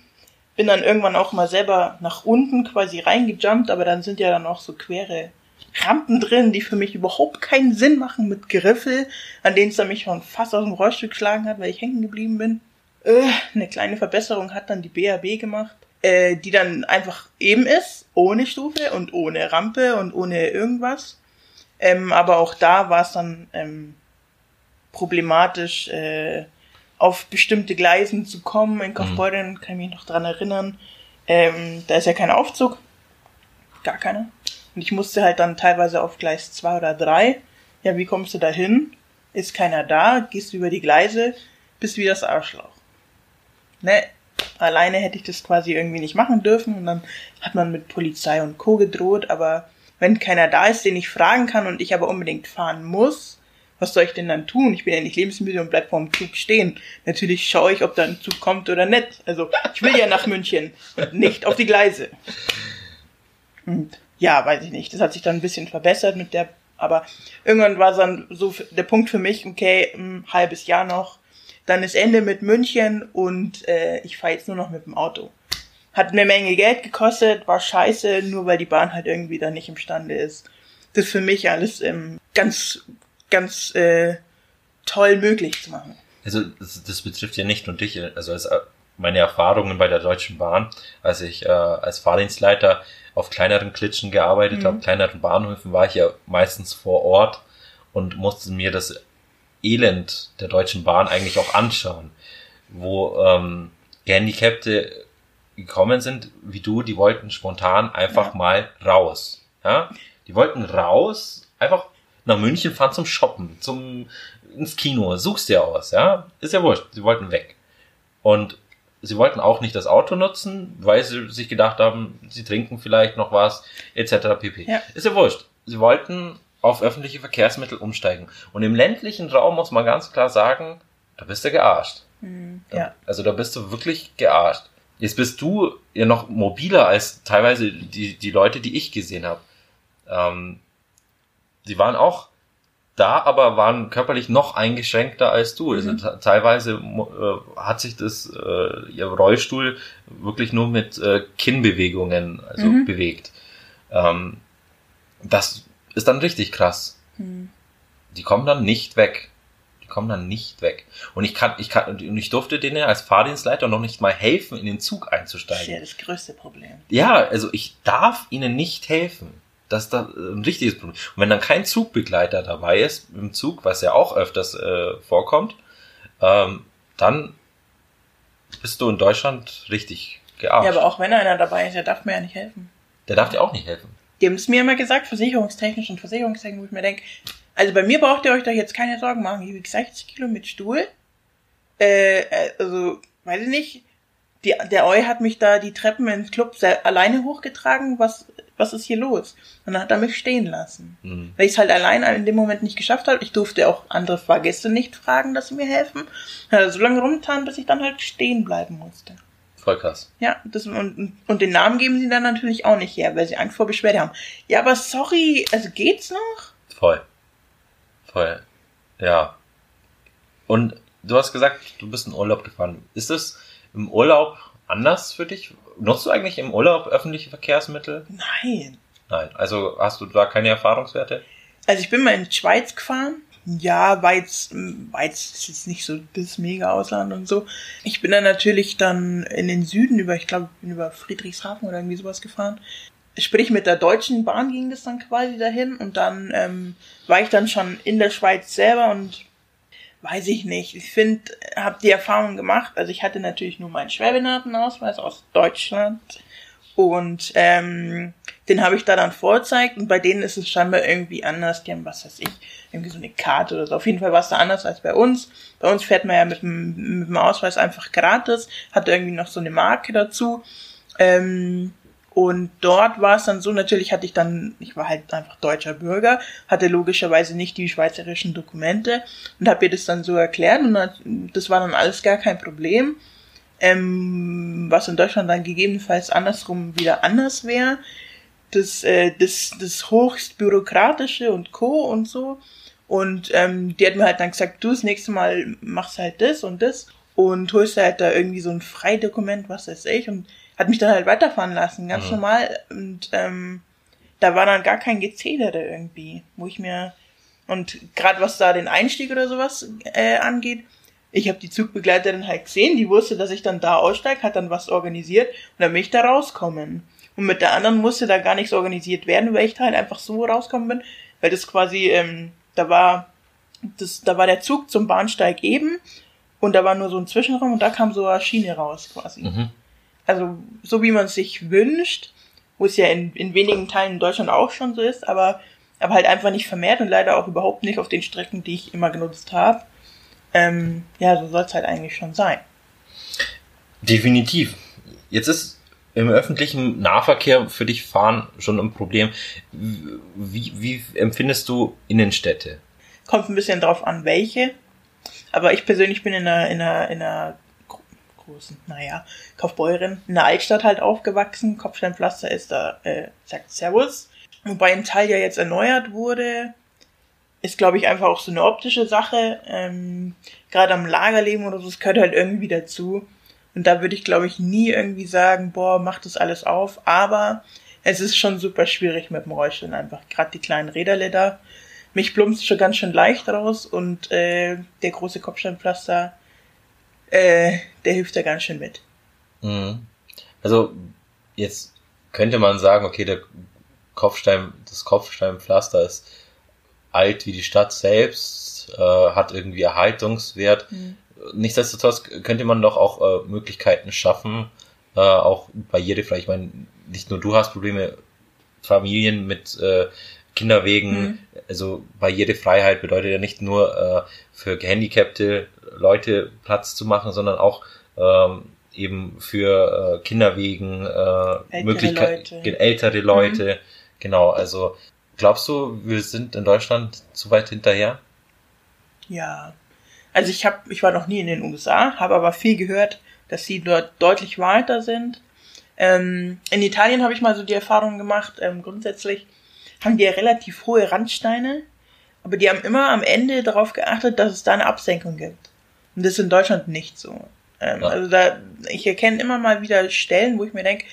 bin dann irgendwann auch mal selber nach unten quasi reingejumpt, aber dann sind ja dann auch so quere Rampen drin, die für mich überhaupt keinen Sinn machen mit Griffel, an denen es dann mich schon fast aus dem Rollstuhl geschlagen hat, weil ich hängen geblieben bin. Äh, eine kleine Verbesserung hat dann die BAB gemacht, äh, die dann einfach eben ist, ohne Stufe und ohne Rampe und ohne irgendwas. Ähm, aber auch da war es dann ähm, problematisch, äh, auf bestimmte Gleisen zu kommen. In Kaufbeuren kann ich mich noch dran erinnern. Ähm, da ist ja kein Aufzug. Gar keiner. Und ich musste halt dann teilweise auf Gleis 2 oder 3. Ja, wie kommst du da hin? Ist keiner da, gehst du über die Gleise, bist wie das Arschloch. Ne, alleine hätte ich das quasi irgendwie nicht machen dürfen und dann hat man mit Polizei und Co. gedroht, aber wenn keiner da ist, den ich fragen kann und ich aber unbedingt fahren muss, was soll ich denn dann tun? Ich bin ja nicht lebensmüde und bleib vorm Zug stehen. Natürlich schaue ich, ob da ein Zug kommt oder nicht. Also, ich will ja nach München und nicht auf die Gleise. Und ja, weiß ich nicht. Das hat sich dann ein bisschen verbessert mit der, aber irgendwann war dann so der Punkt für mich, okay, ein halbes Jahr noch, dann ist Ende mit München und äh, ich fahre jetzt nur noch mit dem Auto. Hat eine Menge Geld gekostet, war scheiße, nur weil die Bahn halt irgendwie da nicht imstande ist. Das für mich alles ähm, ganz, ganz äh, toll möglich zu machen. Also das, das betrifft ja nicht nur dich, also als, äh, meine Erfahrungen bei der Deutschen Bahn, als ich äh, als Fahrdienstleiter auf kleineren Klitschen gearbeitet Mhm. habe, kleineren Bahnhöfen, war ich ja meistens vor Ort und musste mir das Elend der Deutschen Bahn eigentlich auch anschauen, wo ähm, Gehandicapte gekommen sind, wie du, die wollten spontan einfach Ja. mal raus. Ja? Die wollten raus, einfach nach München fahren zum Shoppen, zum ins Kino, suchst dir aus, ja? Ist ja wurscht, sie wollten weg. Und sie wollten auch nicht das Auto nutzen, weil sie sich gedacht haben, sie trinken vielleicht noch was, etc. pp. Ja. Ist ja wurscht. Sie wollten auf öffentliche Verkehrsmittel umsteigen. Und im ländlichen Raum muss man ganz klar sagen, da bist du gearscht. Da- Ja. Also da bist du wirklich gearscht. Jetzt bist du ja noch mobiler als teilweise die, die Leute, die ich gesehen habe. Ähm, die waren auch da, aber waren körperlich noch eingeschränkter als du. Also te- teilweise äh, hat sich das äh, ihr Rollstuhl wirklich nur mit äh, Kinnbewegungen also Mhm. bewegt. Ähm, das ist dann richtig krass. Hm. Die kommen dann nicht weg. Die kommen dann nicht weg. Und ich kann, ich kann, und ich durfte denen als Fahrdienstleiter noch nicht mal helfen, in den Zug Das ist einzusteigen. ja das größte Problem. Ja, also ich darf ihnen nicht helfen. Das ist da ein richtiges Problem. Und wenn dann kein Zugbegleiter dabei ist im Zug, was ja auch öfters äh, vorkommt, ähm, dann bist du in Deutschland richtig gearscht. Ja, aber auch wenn einer dabei ist, der darf mir ja nicht helfen. Der darf dir auch nicht helfen. Die haben es mir immer gesagt, versicherungstechnisch und versicherungstechnisch, wo ich mir denke, also bei mir braucht ihr euch doch jetzt keine Sorgen machen. Ich wiege 60 Kilo mit Stuhl. Äh, äh, also, weiß ich nicht. Die, der Eu hat mich da die Treppen ins Club sel- alleine hochgetragen. Was, was ist hier los? Und dann hat er mich stehen lassen. Mhm. Weil ich es halt allein in dem Moment nicht geschafft habe. Ich durfte auch andere Fahrgäste nicht fragen, dass sie mir helfen. Hat er so lange rumgetan, bis ich dann halt stehen bleiben musste. Voll krass. Ja, das, und, und den Namen geben sie dann natürlich auch nicht her, weil sie Angst vor Beschwerde haben. Ja, aber sorry, also geht's noch? Voll. Voll. Ja. Und du hast gesagt, du bist in Urlaub gefahren. Ist es im Urlaub anders für dich? Nutzt du eigentlich im Urlaub öffentliche Verkehrsmittel? Nein. Nein. Also hast du da keine Erfahrungswerte? Also ich bin mal in die Schweiz gefahren. Ja, Weiz, Weiz ist jetzt nicht so das Mega-Ausland und so. Ich bin dann natürlich dann in den Süden über, ich glaube, ich bin über Friedrichshafen oder irgendwie sowas gefahren. Sprich, mit der Deutschen Bahn ging das dann quasi dahin und dann ähm, war ich dann schon in der Schweiz selber und weiß ich nicht. Ich finde, habe die Erfahrung gemacht. Also ich hatte natürlich nur meinen Schwerbehindertenausweis aus Deutschland und ähm, den habe ich da dann vorzeigt und bei denen ist es scheinbar irgendwie anders. Die haben, was weiß ich, irgendwie so eine Karte oder so. Auf jeden Fall war es da anders als bei uns. Bei uns fährt man ja mit dem, mit dem Ausweis einfach gratis, hat irgendwie noch so eine Marke dazu. Ähm, und dort war es dann so, natürlich hatte ich dann, ich war halt einfach deutscher Bürger, hatte logischerweise nicht die schweizerischen Dokumente und habe ihr das dann so erklärt und das war dann alles gar kein Problem. Ähm, was in Deutschland dann gegebenenfalls andersrum wieder anders wäre. Das, äh, das, das höchst bürokratische und Co. und so. Und ähm, die hat mir halt dann gesagt, du das nächste Mal machst halt das und das und holst halt da irgendwie so ein Freidokument, was weiß ich, und hat mich dann halt weiterfahren lassen, ganz Mhm. normal. Und ähm, da war dann gar kein Gezedere irgendwie, wo ich mir und gerade was da den Einstieg oder sowas äh, angeht, ich habe die Zugbegleiterin halt gesehen, die wusste, dass ich dann da aussteige, hat dann was organisiert und dann bin ich da rauskommen. Und mit der anderen musste da gar nichts organisiert werden, weil ich da halt einfach so rauskommen bin, weil das quasi, ähm, da war, das, da war der Zug zum Bahnsteig eben und da war nur so ein Zwischenraum und da kam so eine Schiene raus quasi. Mhm. Also so wie man es sich wünscht, wo es ja in, in wenigen Teilen in Deutschland auch schon so ist, aber, aber halt einfach nicht vermehrt und leider auch überhaupt nicht auf den Strecken, die ich immer genutzt habe. Ähm, ja, so soll es halt eigentlich schon sein. Definitiv. Jetzt ist im öffentlichen Nahverkehr für dich fahren schon ein Problem. Wie, wie empfindest du Innenstädte? Kommt ein bisschen drauf an, welche. Aber ich persönlich bin in einer, in einer, in einer großen, naja, Kaufbeurin, in der Altstadt halt aufgewachsen. Kopfsteinpflaster ist da, äh, sagt Servus. Wobei ein Teil ja jetzt erneuert wurde, ist, glaube ich, einfach auch so eine optische Sache. Ähm, Gerade am Lagerleben oder so, das gehört halt irgendwie dazu. Und da würde ich, glaube ich, nie irgendwie sagen, boah, mach das alles auf. Aber es ist schon super schwierig mit dem Rollstuhl einfach. Gerade die kleinen Räderle da. Mich plumpst schon ganz schön leicht raus und äh, der große Kopfsteinpflaster, äh, der hilft da ganz schön mit. Mhm. Also jetzt könnte man sagen, okay, der Kopfstein, das Kopfsteinpflaster ist alt wie die Stadt selbst, äh, hat irgendwie Erhaltungswert. Nichtsdestotrotz könnte man doch auch äh, Möglichkeiten schaffen, äh, auch barrierefrei. Ich meine, nicht nur du hast Probleme, Familien mit äh, Kinderwegen, Mhm. also Barrierefreiheit bedeutet ja nicht nur äh, für gehandicapte Leute Platz zu machen, sondern auch ähm, eben für äh, Kinderwegen, äh, Möglichkeiten, ältere Leute, genau. Also glaubst du, wir sind in Deutschland zu weit hinterher? Ja. Also ich habe, ich war noch nie in den USA, habe aber viel gehört, dass sie dort deutlich weiter sind. Ähm, in Italien habe ich mal so die Erfahrung gemacht, ähm, grundsätzlich haben die ja relativ hohe Randsteine, aber die haben immer am Ende darauf geachtet, dass es da eine Absenkung gibt. Und das ist in Deutschland nicht so. Ähm, Ja. Also da, ich erkenne immer mal wieder Stellen, wo ich mir denke,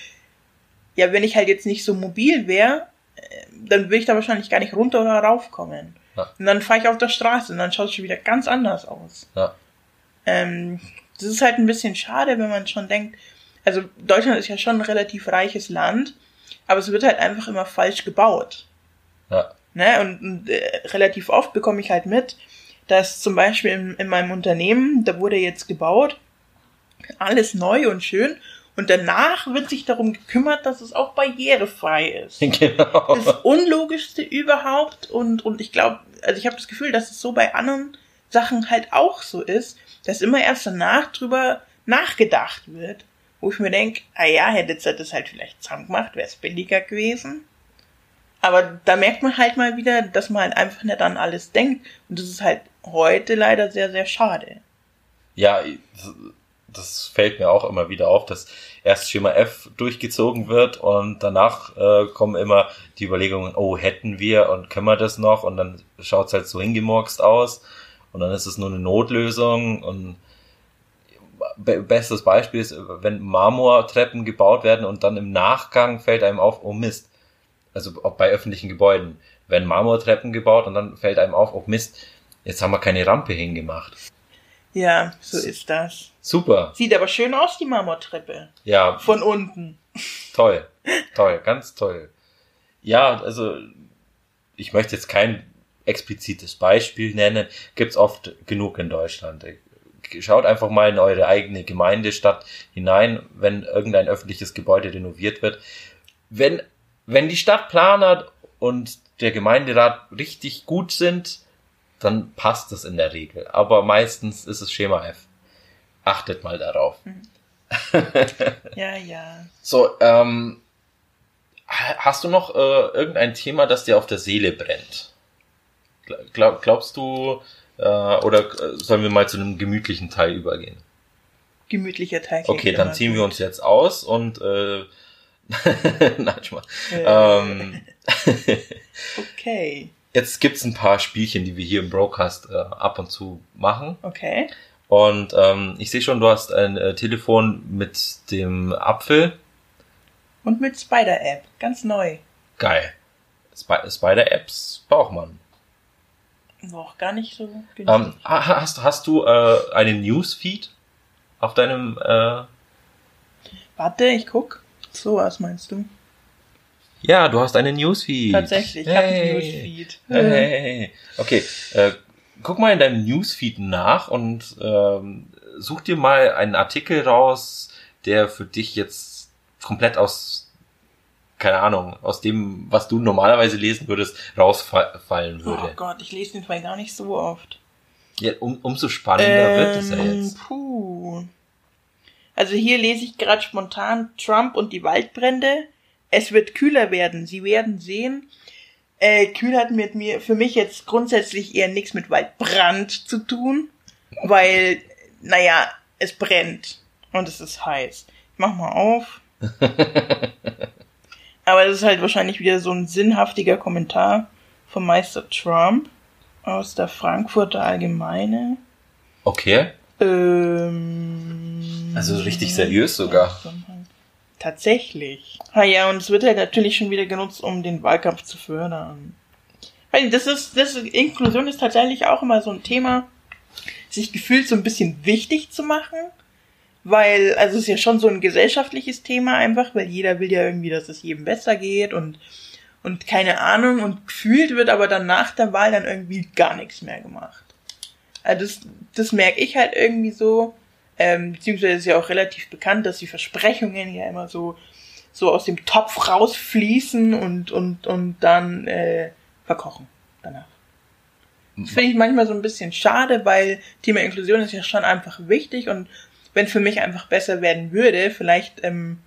ja, wenn ich halt jetzt nicht so mobil wäre, äh, dann würde ich da wahrscheinlich gar nicht runter oder raufkommen. Ja. Und dann fahre ich auf der Straße und dann schaut es schon wieder ganz anders aus. Ja. Ähm, das ist halt ein bisschen schade, wenn man schon denkt, also Deutschland ist ja schon ein relativ reiches Land, aber es wird halt einfach immer falsch gebaut. Ja. Ne? Und, und äh, relativ oft bekomme ich halt mit, dass zum Beispiel in, in meinem Unternehmen, da wurde jetzt gebaut, alles neu und schön, und danach wird sich darum gekümmert, dass es auch barrierefrei ist. <laughs> genau. Das Unlogischste überhaupt und, und ich glaube, also ich habe das Gefühl, dass es so bei anderen Sachen halt auch so ist, dass immer erst danach drüber nachgedacht wird, wo ich mir denke, ah ja, hättet ihr das halt vielleicht zusammen gemacht, wäre es billiger gewesen. Aber da merkt man halt mal wieder, dass man halt einfach nicht an alles denkt. Und das ist halt heute leider sehr, sehr schade. Ja, das fällt mir auch immer wieder auf, dass erst Schema F durchgezogen wird und danach äh, kommen immer die Überlegungen, oh, hätten wir und können wir das noch? Und dann schaut's halt so hingemorkst aus und dann ist es nur eine Notlösung und be bestes Beispiel ist, wenn Marmortreppen gebaut werden und dann im Nachgang fällt einem auf, oh Mist. Also bei öffentlichen Gebäuden werden Marmortreppen gebaut und dann fällt einem auf, oh Mist, jetzt haben wir keine Rampe hingemacht. Ja, so ist das. Super. Sieht aber schön aus, die Marmortreppe. Ja, Von unten. <laughs> toll. Toll, ganz toll. Ja, also ich möchte jetzt kein explizites Beispiel nennen, gibt's oft genug in Deutschland. Schaut einfach mal in eure eigene Gemeindestadt hinein, wenn irgendein öffentliches Gebäude renoviert wird. Wenn, wenn die Stadtplaner und der Gemeinderat richtig gut sind, dann passt das in der Regel. Aber meistens ist es Schema F. Achtet mal darauf. <laughs> Ja, ja. So, ähm, ha- hast du noch äh, irgendein Thema, das dir auf der Seele brennt? Glaub, glaubst du, äh, oder äh, sollen wir mal zu einem gemütlichen Teil übergehen? Gemütlicher Teig. Okay, dann ziehen wir uns jetzt aus und äh, <laughs> Nein, schon mal. Äh, Ähm, <laughs> okay. Jetzt gibt's ein paar Spielchen, die wir hier im Broadcast äh, ab und zu machen. Okay. Und ähm, ich sehe schon, du hast ein äh, Telefon mit dem Apfel. Und mit Spider-App. Ganz neu. Geil. Sp Spider-Apps braucht man. Noch gar nicht so günstig. Ähm, ha- hast, hast du äh, einen Newsfeed auf deinem äh, Warte, ich guck. So was meinst du? Ja, du hast einen Newsfeed. Tatsächlich, ich hey. einen Newsfeed. <laughs> Hey. Okay, äh, guck mal in deinem Newsfeed nach und ähm, such dir mal einen Artikel raus, der für dich jetzt komplett aus, keine Ahnung, aus dem, was du normalerweise lesen würdest, rausfallen Oh würde. Gott, ich lese den Fall gar nicht so oft. Ja, um, umso spannender wird es ja Ähm, jetzt. Puh. Also hier lese ich gerade spontan Trump und die Waldbrände. Es wird kühler werden. Sie werden sehen. Äh, kühl hat mit mir für mich jetzt grundsätzlich eher nichts mit Waldbrand zu tun, weil, naja, es brennt und es ist heiß. Ich mach mal auf. <laughs> Aber das ist halt wahrscheinlich wieder so ein sinnhaftiger Kommentar von Meister Trump aus der Frankfurter Allgemeine. Okay. Ähm, Also richtig seriös sogar. Tatsächlich. Ah ja, und es wird halt natürlich schon wieder genutzt, um den Wahlkampf zu fördern. Weil das ist, das Inklusion ist tatsächlich auch immer so ein Thema, sich gefühlt so ein bisschen wichtig zu machen. Weil, also es ist ja schon so ein gesellschaftliches Thema einfach, weil jeder will ja irgendwie, dass es jedem besser geht und, und keine Ahnung und gefühlt wird aber dann nach der Wahl dann irgendwie gar nichts mehr gemacht. Also das, das merke ich halt irgendwie so. Ähm, beziehungsweise ist ja auch relativ bekannt, dass die Versprechungen ja immer so, so aus dem Topf rausfließen und, und, und dann äh, verkochen danach. Das finde ich manchmal so ein bisschen schade, weil Thema Inklusion ist ja schon einfach wichtig und wenn für mich einfach besser werden würde, vielleicht ähm,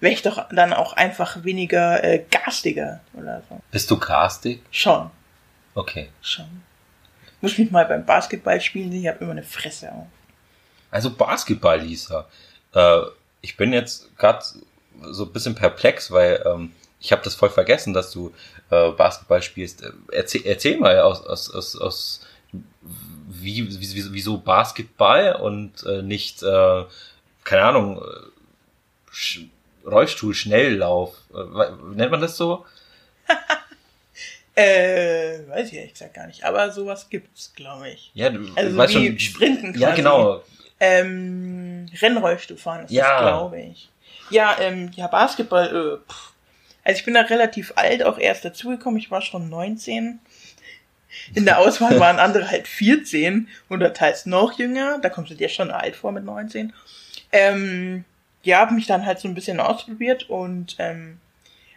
wäre ich doch dann auch einfach weniger äh, garstiger oder so. Bist du castig? Schon, Okay. schon. Muss mich mal beim Basketball spielen, ich habe immer eine Fresse auf. Also Basketball, Lisa. Äh, ich bin jetzt gerade so ein bisschen perplex, weil ähm, ich habe das voll vergessen, dass du äh, Basketball spielst. Äh, Erzähl, erzähl mal aus, aus, aus, aus wie, wie, wieso Basketball und äh, nicht, äh, keine Ahnung, Sch Rollstuhl, Schnelllauf. Äh, nennt man das so? <laughs> Äh, weiß ich ehrlich gesagt gar nicht. Aber sowas gibt's, glaube ich. Ja, du Also weißt wie schon. Sprinten quasi. Ja, genau. Ähm, Rennrollstuhl fahren ist Ja. das, glaube ich. Ja, ähm, ja, Basketball, äh, pff. Also ich bin da relativ alt auch erst dazugekommen. Ich war schon 19. In der Auswahl <laughs> waren andere halt 14 oder teils noch jünger. Da kommst du dir schon alt vor mit 19. Ähm, ja, habe mich dann halt so ein bisschen ausprobiert und ähm,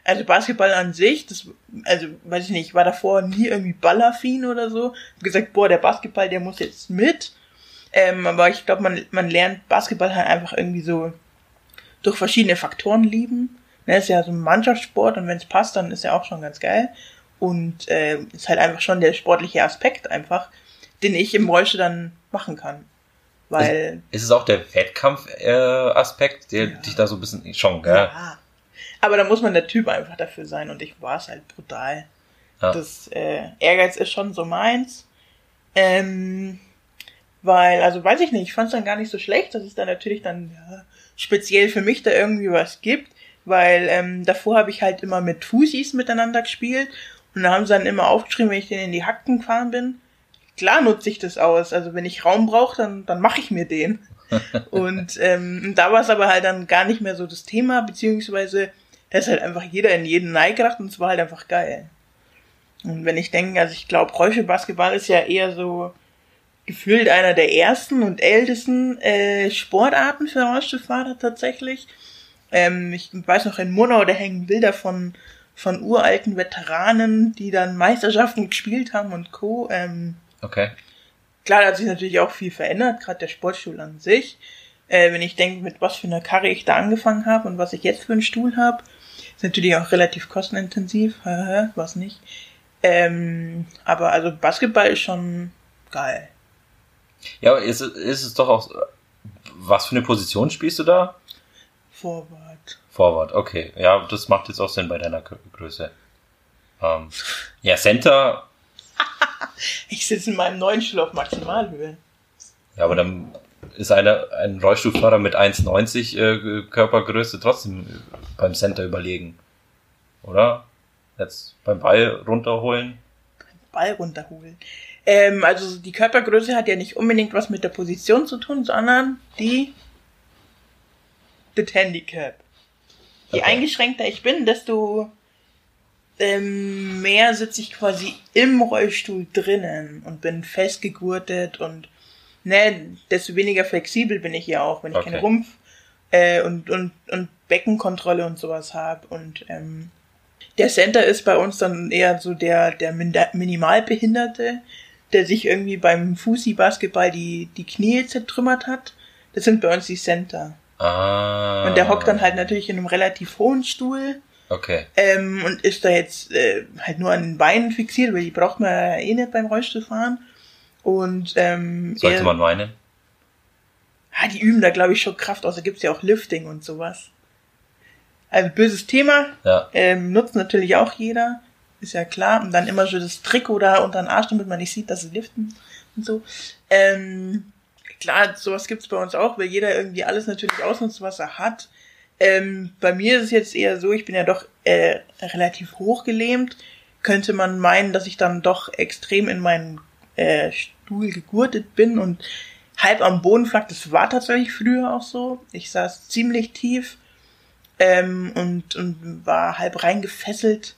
also Basketball an sich, das, also weiß ich nicht, ich war davor nie irgendwie ballaffin oder so. Hab gesagt, boah, der Basketball, der muss jetzt mit. Ähm, aber ich glaube, man, man lernt Basketball halt einfach irgendwie so durch verschiedene Faktoren lieben. Ne, ist ja so ein Mannschaftssport und wenn es passt, dann ist ja auch schon ganz geil. Und äh, ist halt einfach schon der sportliche Aspekt einfach, den ich im Rollstuhl dann machen kann. Weil Ist es auch der Wettkampf-Aspekt, äh, Aspekt, der Ja. dich da so ein bisschen schon, gell? Ja. Aber da muss man der Typ einfach dafür sein und ich war es halt brutal. Ja. Das äh, Ehrgeiz ist schon so meins. Ähm, weil, also weiß ich nicht, ich fand es dann gar nicht so schlecht, dass es dann natürlich dann ja, speziell für mich da irgendwie was gibt, weil ähm, davor habe ich halt immer mit Fusis miteinander gespielt und da haben sie dann immer aufgeschrieben, wenn ich denen in die Hacken gefahren bin. Klar nutze ich das aus, also wenn ich Raum brauche, dann, dann mache ich mir den. <laughs> und ähm, da war es aber halt dann gar nicht mehr so das Thema, beziehungsweise da ist halt einfach jeder in jeden gedacht und es war halt einfach geil. Und wenn ich denke, also ich glaube, Rollstuhlbasketball ist ja eher so gefühlt einer der ersten und ältesten äh, Sportarten für Rollstuhlfahrer tatsächlich. Ähm, ich weiß noch, in Murnau, da hängen Bilder von, von uralten Veteranen, die dann Meisterschaften gespielt haben und Co. Ähm, Okay. Klar, da hat sich natürlich auch viel verändert, gerade der Sportstuhl an sich. Äh, wenn ich denke, mit was für einer Karre ich da angefangen habe und was ich jetzt für einen Stuhl habe, ist natürlich auch relativ kostenintensiv, was nicht. Ähm, aber also Basketball ist schon geil. Ja, aber ist, es- ist es doch auch, was für eine Position spielst du da? Forward. Forward, okay. Ja, das macht jetzt auch Sinn bei deiner Grö- Größe. Ähm, ja, Center, <laughs> Ich sitze in meinem neuen Stuhl auf Maximalhöhe. ja, aber dann ist einer, ein Rollstuhlfahrer mit 1,90 äh, Körpergröße trotzdem beim Center überlegen. Oder? Jetzt beim Ball runterholen. Ball runterholen. Ähm, also die Körpergröße hat ja nicht unbedingt was mit der Position zu tun, sondern die das Handicap. Je Okay. eingeschränkter ich bin, desto ähm, mehr sitze ich quasi im Rollstuhl drinnen und bin festgegurtet und ne, desto weniger flexibel bin ich ja auch, wenn ich Okay. keinen Rumpf äh, und, und, und Beckenkontrolle und sowas habe. Und ähm, der Center ist bei uns dann eher so der, der Min Minimalbehinderte, der sich irgendwie beim Fusi-Basketball die, die Knie zertrümmert hat. Das sind bei uns die Center. Ah. Und der hockt dann halt natürlich in einem relativ hohen Stuhl Okay. ähm, und ist da jetzt äh, halt nur an den Beinen fixiert, weil die braucht man ja eh nicht beim Rollstuhlfahren. Und ähm, Sollte er- man meinen. Ah, die üben da, glaube ich, schon Kraft aus. Da gibt's ja auch Lifting und sowas. Also böses Thema. Ja. Ähm, nutzt natürlich auch jeder. Ist ja klar. Und dann immer so das Trikot da unter den Arsch, damit man nicht sieht, dass sie liften und so. Ähm, klar, sowas gibt's bei uns auch, weil jeder irgendwie alles natürlich ausnutzt, was er hat. Ähm, bei mir ist es jetzt eher so, ich bin ja doch äh, relativ hochgelähmt. Könnte man meinen, dass ich dann doch extrem in meinen äh, Stuhl gegurtet bin und halb am Boden flackt. Das war tatsächlich früher auch so. Ich saß ziemlich tief ähm, und, und war halb reingefesselt.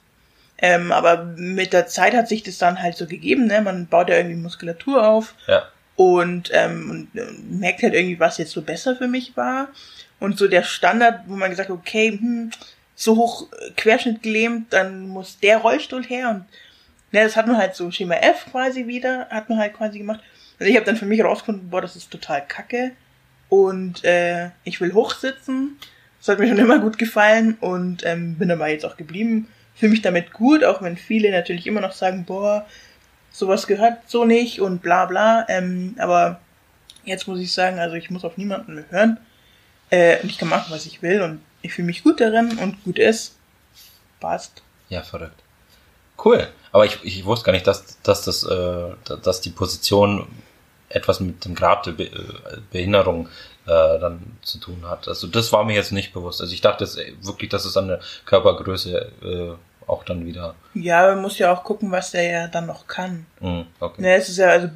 Ähm, aber mit der Zeit hat sich das dann halt so gegeben. Ne? Man baut ja irgendwie Muskulatur auf Ja. und, ähm, und äh, merkt halt irgendwie, was jetzt so besser für mich war. Und so der Standard, wo man gesagt hat, okay, hm, so hoch äh, Querschnitt gelähmt, dann muss der Rollstuhl her und ne, das hat man halt so Schema F quasi wieder, hat man halt quasi gemacht. Also ich habe dann für mich rausgefunden, boah, das ist total kacke und äh, ich will hochsitzen. Das hat mir schon immer gut gefallen und ähm, bin dabei jetzt auch geblieben. Fühle mich damit gut, auch wenn viele natürlich immer noch sagen, boah, sowas gehört so nicht und bla bla. Ähm, aber jetzt muss ich sagen, also ich muss auf niemanden mehr hören. Äh, und ich kann machen, was ich will und ich fühle mich gut darin und gut ist. passt. Ja, verrückt. Cool. Aber ich, ich wusste gar nicht, dass, dass das, äh, dass die Position etwas mit dem Grad der äh, Behinderung äh, dann zu tun hat. Also das war mir jetzt nicht bewusst. Also ich dachte jetzt wirklich, dass es an der Körpergröße äh, auch dann wieder. Ja, man muss ja auch gucken, was der ja dann noch kann. Mh, okay. Ne, es ist ja, also,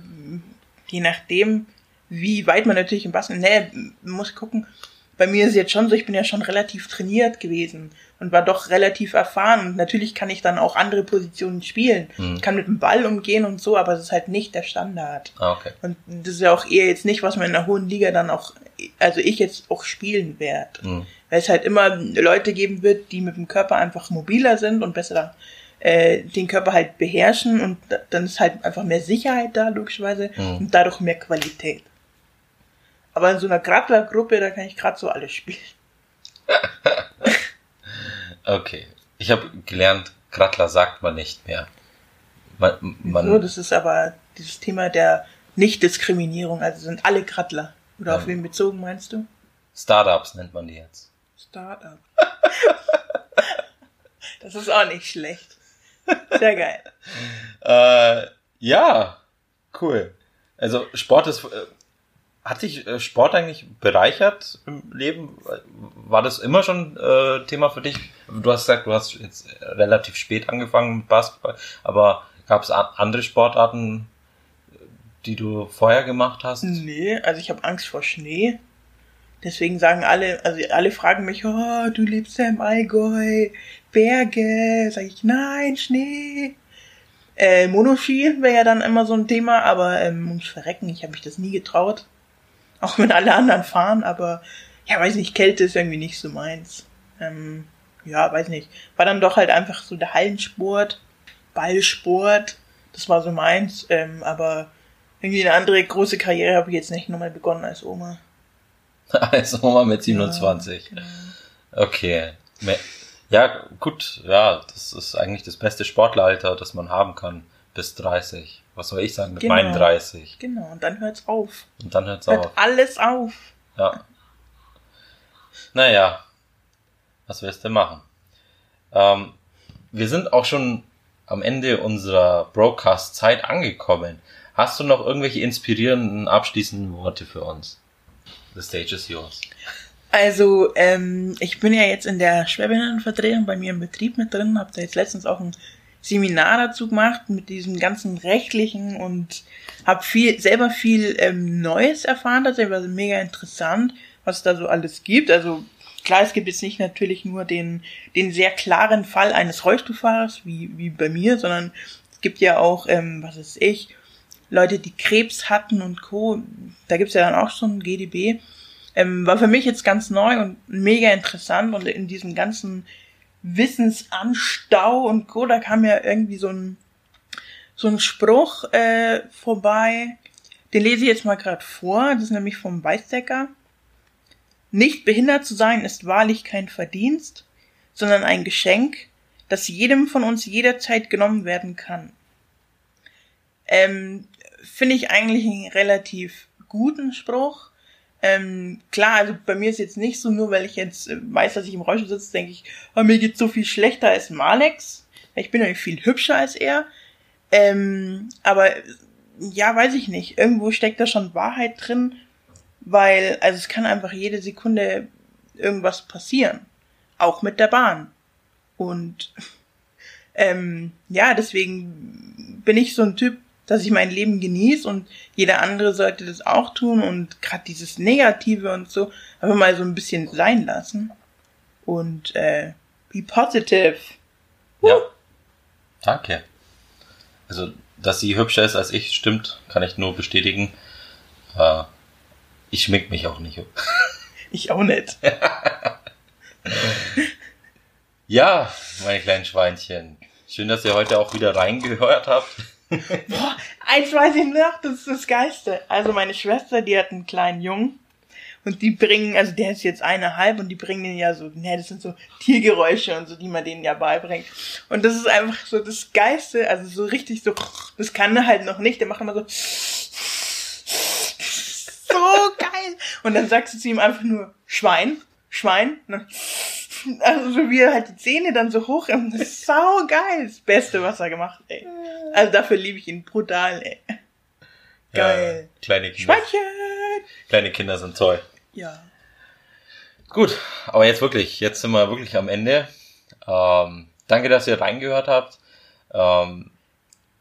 je nachdem, wie weit man natürlich im Basketball, ne, man muss gucken. Bei mir ist es jetzt schon so, ich bin ja schon relativ trainiert gewesen und war doch relativ erfahren. Und natürlich kann ich dann auch andere Positionen spielen. Mhm. Ich kann mit dem Ball umgehen und so, aber es ist halt nicht der Standard. Ah, okay. Und das ist ja auch eher jetzt nicht, was man in der hohen Liga dann auch, also ich jetzt auch spielen werde. Mhm. Weil es halt immer Leute geben wird, die mit dem Körper einfach mobiler sind und besser äh, den Körper halt beherrschen und da- dann ist halt einfach mehr Sicherheit da, logischerweise, Mhm. und dadurch mehr Qualität. Aber in so einer Grattler-Gruppe, da kann ich gerade so alles spielen. <laughs> Okay. Ich habe gelernt, Grattler sagt man nicht mehr. Man, man, so, das ist aber dieses Thema der Nichtdiskriminierung, also sind alle Grattler. Oder auf wen bezogen meinst du? Startups nennt man die jetzt. Startup. <laughs> das ist auch nicht schlecht. Sehr geil. <laughs> Äh, ja, cool. Also Sport ist. Äh, hat sich äh, Sport eigentlich bereichert im Leben? War das immer schon äh, Thema für dich? Du hast gesagt, du hast jetzt relativ spät angefangen mit Basketball, aber gab es andere Sportarten, die du vorher gemacht hast? Nee, also ich habe Angst vor Schnee. Deswegen sagen alle, also alle fragen mich, oh, du lebst ja im Allgäu, Berge. Sag ich, nein, Schnee. Äh, Monoski wäre ja dann immer so ein Thema, aber ähm, ums Verrecken, ich habe mich das nie getraut. Auch wenn alle anderen fahren, aber ja, weiß nicht, Kälte ist irgendwie nicht so meins. Ähm, ja, weiß nicht. War dann doch halt einfach so der Hallensport, Ballsport, das war so meins, ähm, aber irgendwie eine andere große Karriere habe ich jetzt nicht nochmal begonnen als Oma. <laughs> Also mal mit 27. Ja, genau. Okay. Ja, gut, ja, das ist eigentlich das beste Sportleralter, das man haben kann. Bis 30. Was soll ich sagen? Mit Genau. meinen 30. Genau, und dann hört's auf. Und dann hört's Hört auf. alles auf. Ja. Naja, was willst du machen? Ähm, wir sind auch schon am Ende unserer Broadcast-Zeit angekommen. Hast du noch irgendwelche inspirierenden, abschließenden Worte für uns? The stage is yours. Also, ähm, ich bin ja jetzt in der Schwerbehindertenvertretung bei mir im Betrieb mit drin, habe da jetzt letztens auch ein Seminar dazu gemacht mit diesem ganzen rechtlichen und habe viel selber viel ähm, Neues erfahren, das war mega interessant, was da so alles gibt. Also klar, es gibt jetzt nicht natürlich nur den den sehr klaren Fall eines Rollstuhlfahrers wie wie bei mir, sondern es gibt ja auch, ähm, was weiß ich, Leute, die Krebs hatten und Co. Da gibt's ja dann auch schon GDB. Ähm, war für mich jetzt ganz neu und mega interessant und in diesem ganzen Wissensanstau und Co. Da kam ja irgendwie so ein so ein Spruch äh, vorbei. Den lese ich jetzt mal gerade vor. Das ist nämlich vom Weizsäcker. Nicht behindert zu sein ist wahrlich kein Verdienst, sondern ein Geschenk, das jedem von uns jederzeit genommen werden kann. Ähm, Finde ich eigentlich einen relativ guten Spruch. Ähm, klar, also bei mir ist jetzt nicht so, nur weil ich jetzt äh, weiß, dass ich im Rollstuhl sitze, denke ich, oh, mir geht's so viel schlechter als Malex. Ich bin nämlich viel hübscher als er. Ähm, aber ja, weiß ich nicht. Irgendwo steckt da schon Wahrheit drin, weil, also es kann einfach jede Sekunde irgendwas passieren. Auch mit der Bahn. Und <laughs> ähm, ja, deswegen bin ich so ein Typ, dass ich mein Leben genieße und jeder andere sollte das auch tun und gerade dieses Negative und so einfach mal so ein bisschen sein lassen. Und äh, be positive. Ja. Danke. Also, dass sie hübscher ist als ich, stimmt, kann ich nur bestätigen. Äh, ich schmink mich auch nicht. <laughs> Ich auch nicht. <laughs> Ja, meine kleinen Schweinchen. Schön, dass ihr heute auch wieder reingehört habt. <laughs> Boah, eins weiß ich noch, das ist das Geiste. Also meine Schwester, die hat einen kleinen Jungen. Und die bringen, also der ist jetzt eineinhalb und die bringen den ja so, ne, das sind so Tiergeräusche und so, die man denen ja beibringt. Und das ist einfach so das Geiste, also so richtig so, das kann er halt noch nicht, der macht immer so, so geil. Und dann sagst du zu ihm einfach nur Schwein, Schwein, und dann Also so wie er halt die Zähne dann so hoch, das ist <laughs> sau geil. Das Beste, was er gemacht, ey. Also dafür liebe ich ihn brutal, ey. Geil. Ja, kleine Kinder. Schweinchen! Kleine Kinder sind toll. Ja. Gut, aber jetzt wirklich, jetzt sind wir wirklich am Ende. Ähm, danke, dass ihr reingehört habt. Ähm,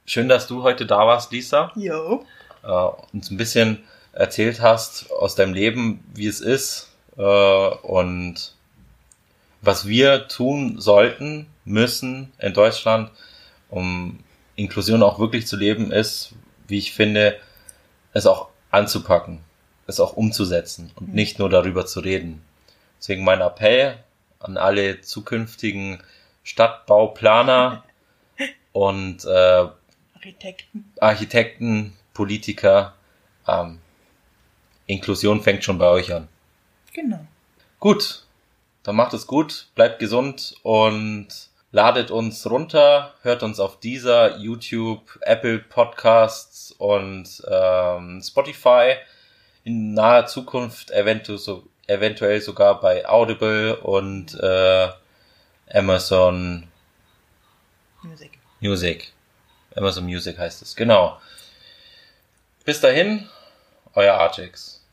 schön, dass du heute da warst, Lisa. Jo. Äh, uns ein bisschen erzählt hast aus deinem Leben, wie es ist äh, und was wir tun sollten, müssen in Deutschland, um Inklusion auch wirklich zu leben, ist, wie ich finde, es auch anzupacken, es auch umzusetzen und Mhm. nicht nur darüber zu reden. Deswegen mein Appell an alle zukünftigen Stadtbauplaner <laughs> und äh, Architekten. Architekten, Politiker, ähm, Inklusion fängt schon bei euch an. Genau. Gut, dann macht es gut, bleibt gesund und ladet uns runter, hört uns auf dieser YouTube, Apple Podcasts und ähm, Spotify. In naher Zukunft eventu so, eventuell sogar bei Audible und äh, Amazon Musik. Music. Amazon Music heißt es, genau. Bis dahin, euer Artix.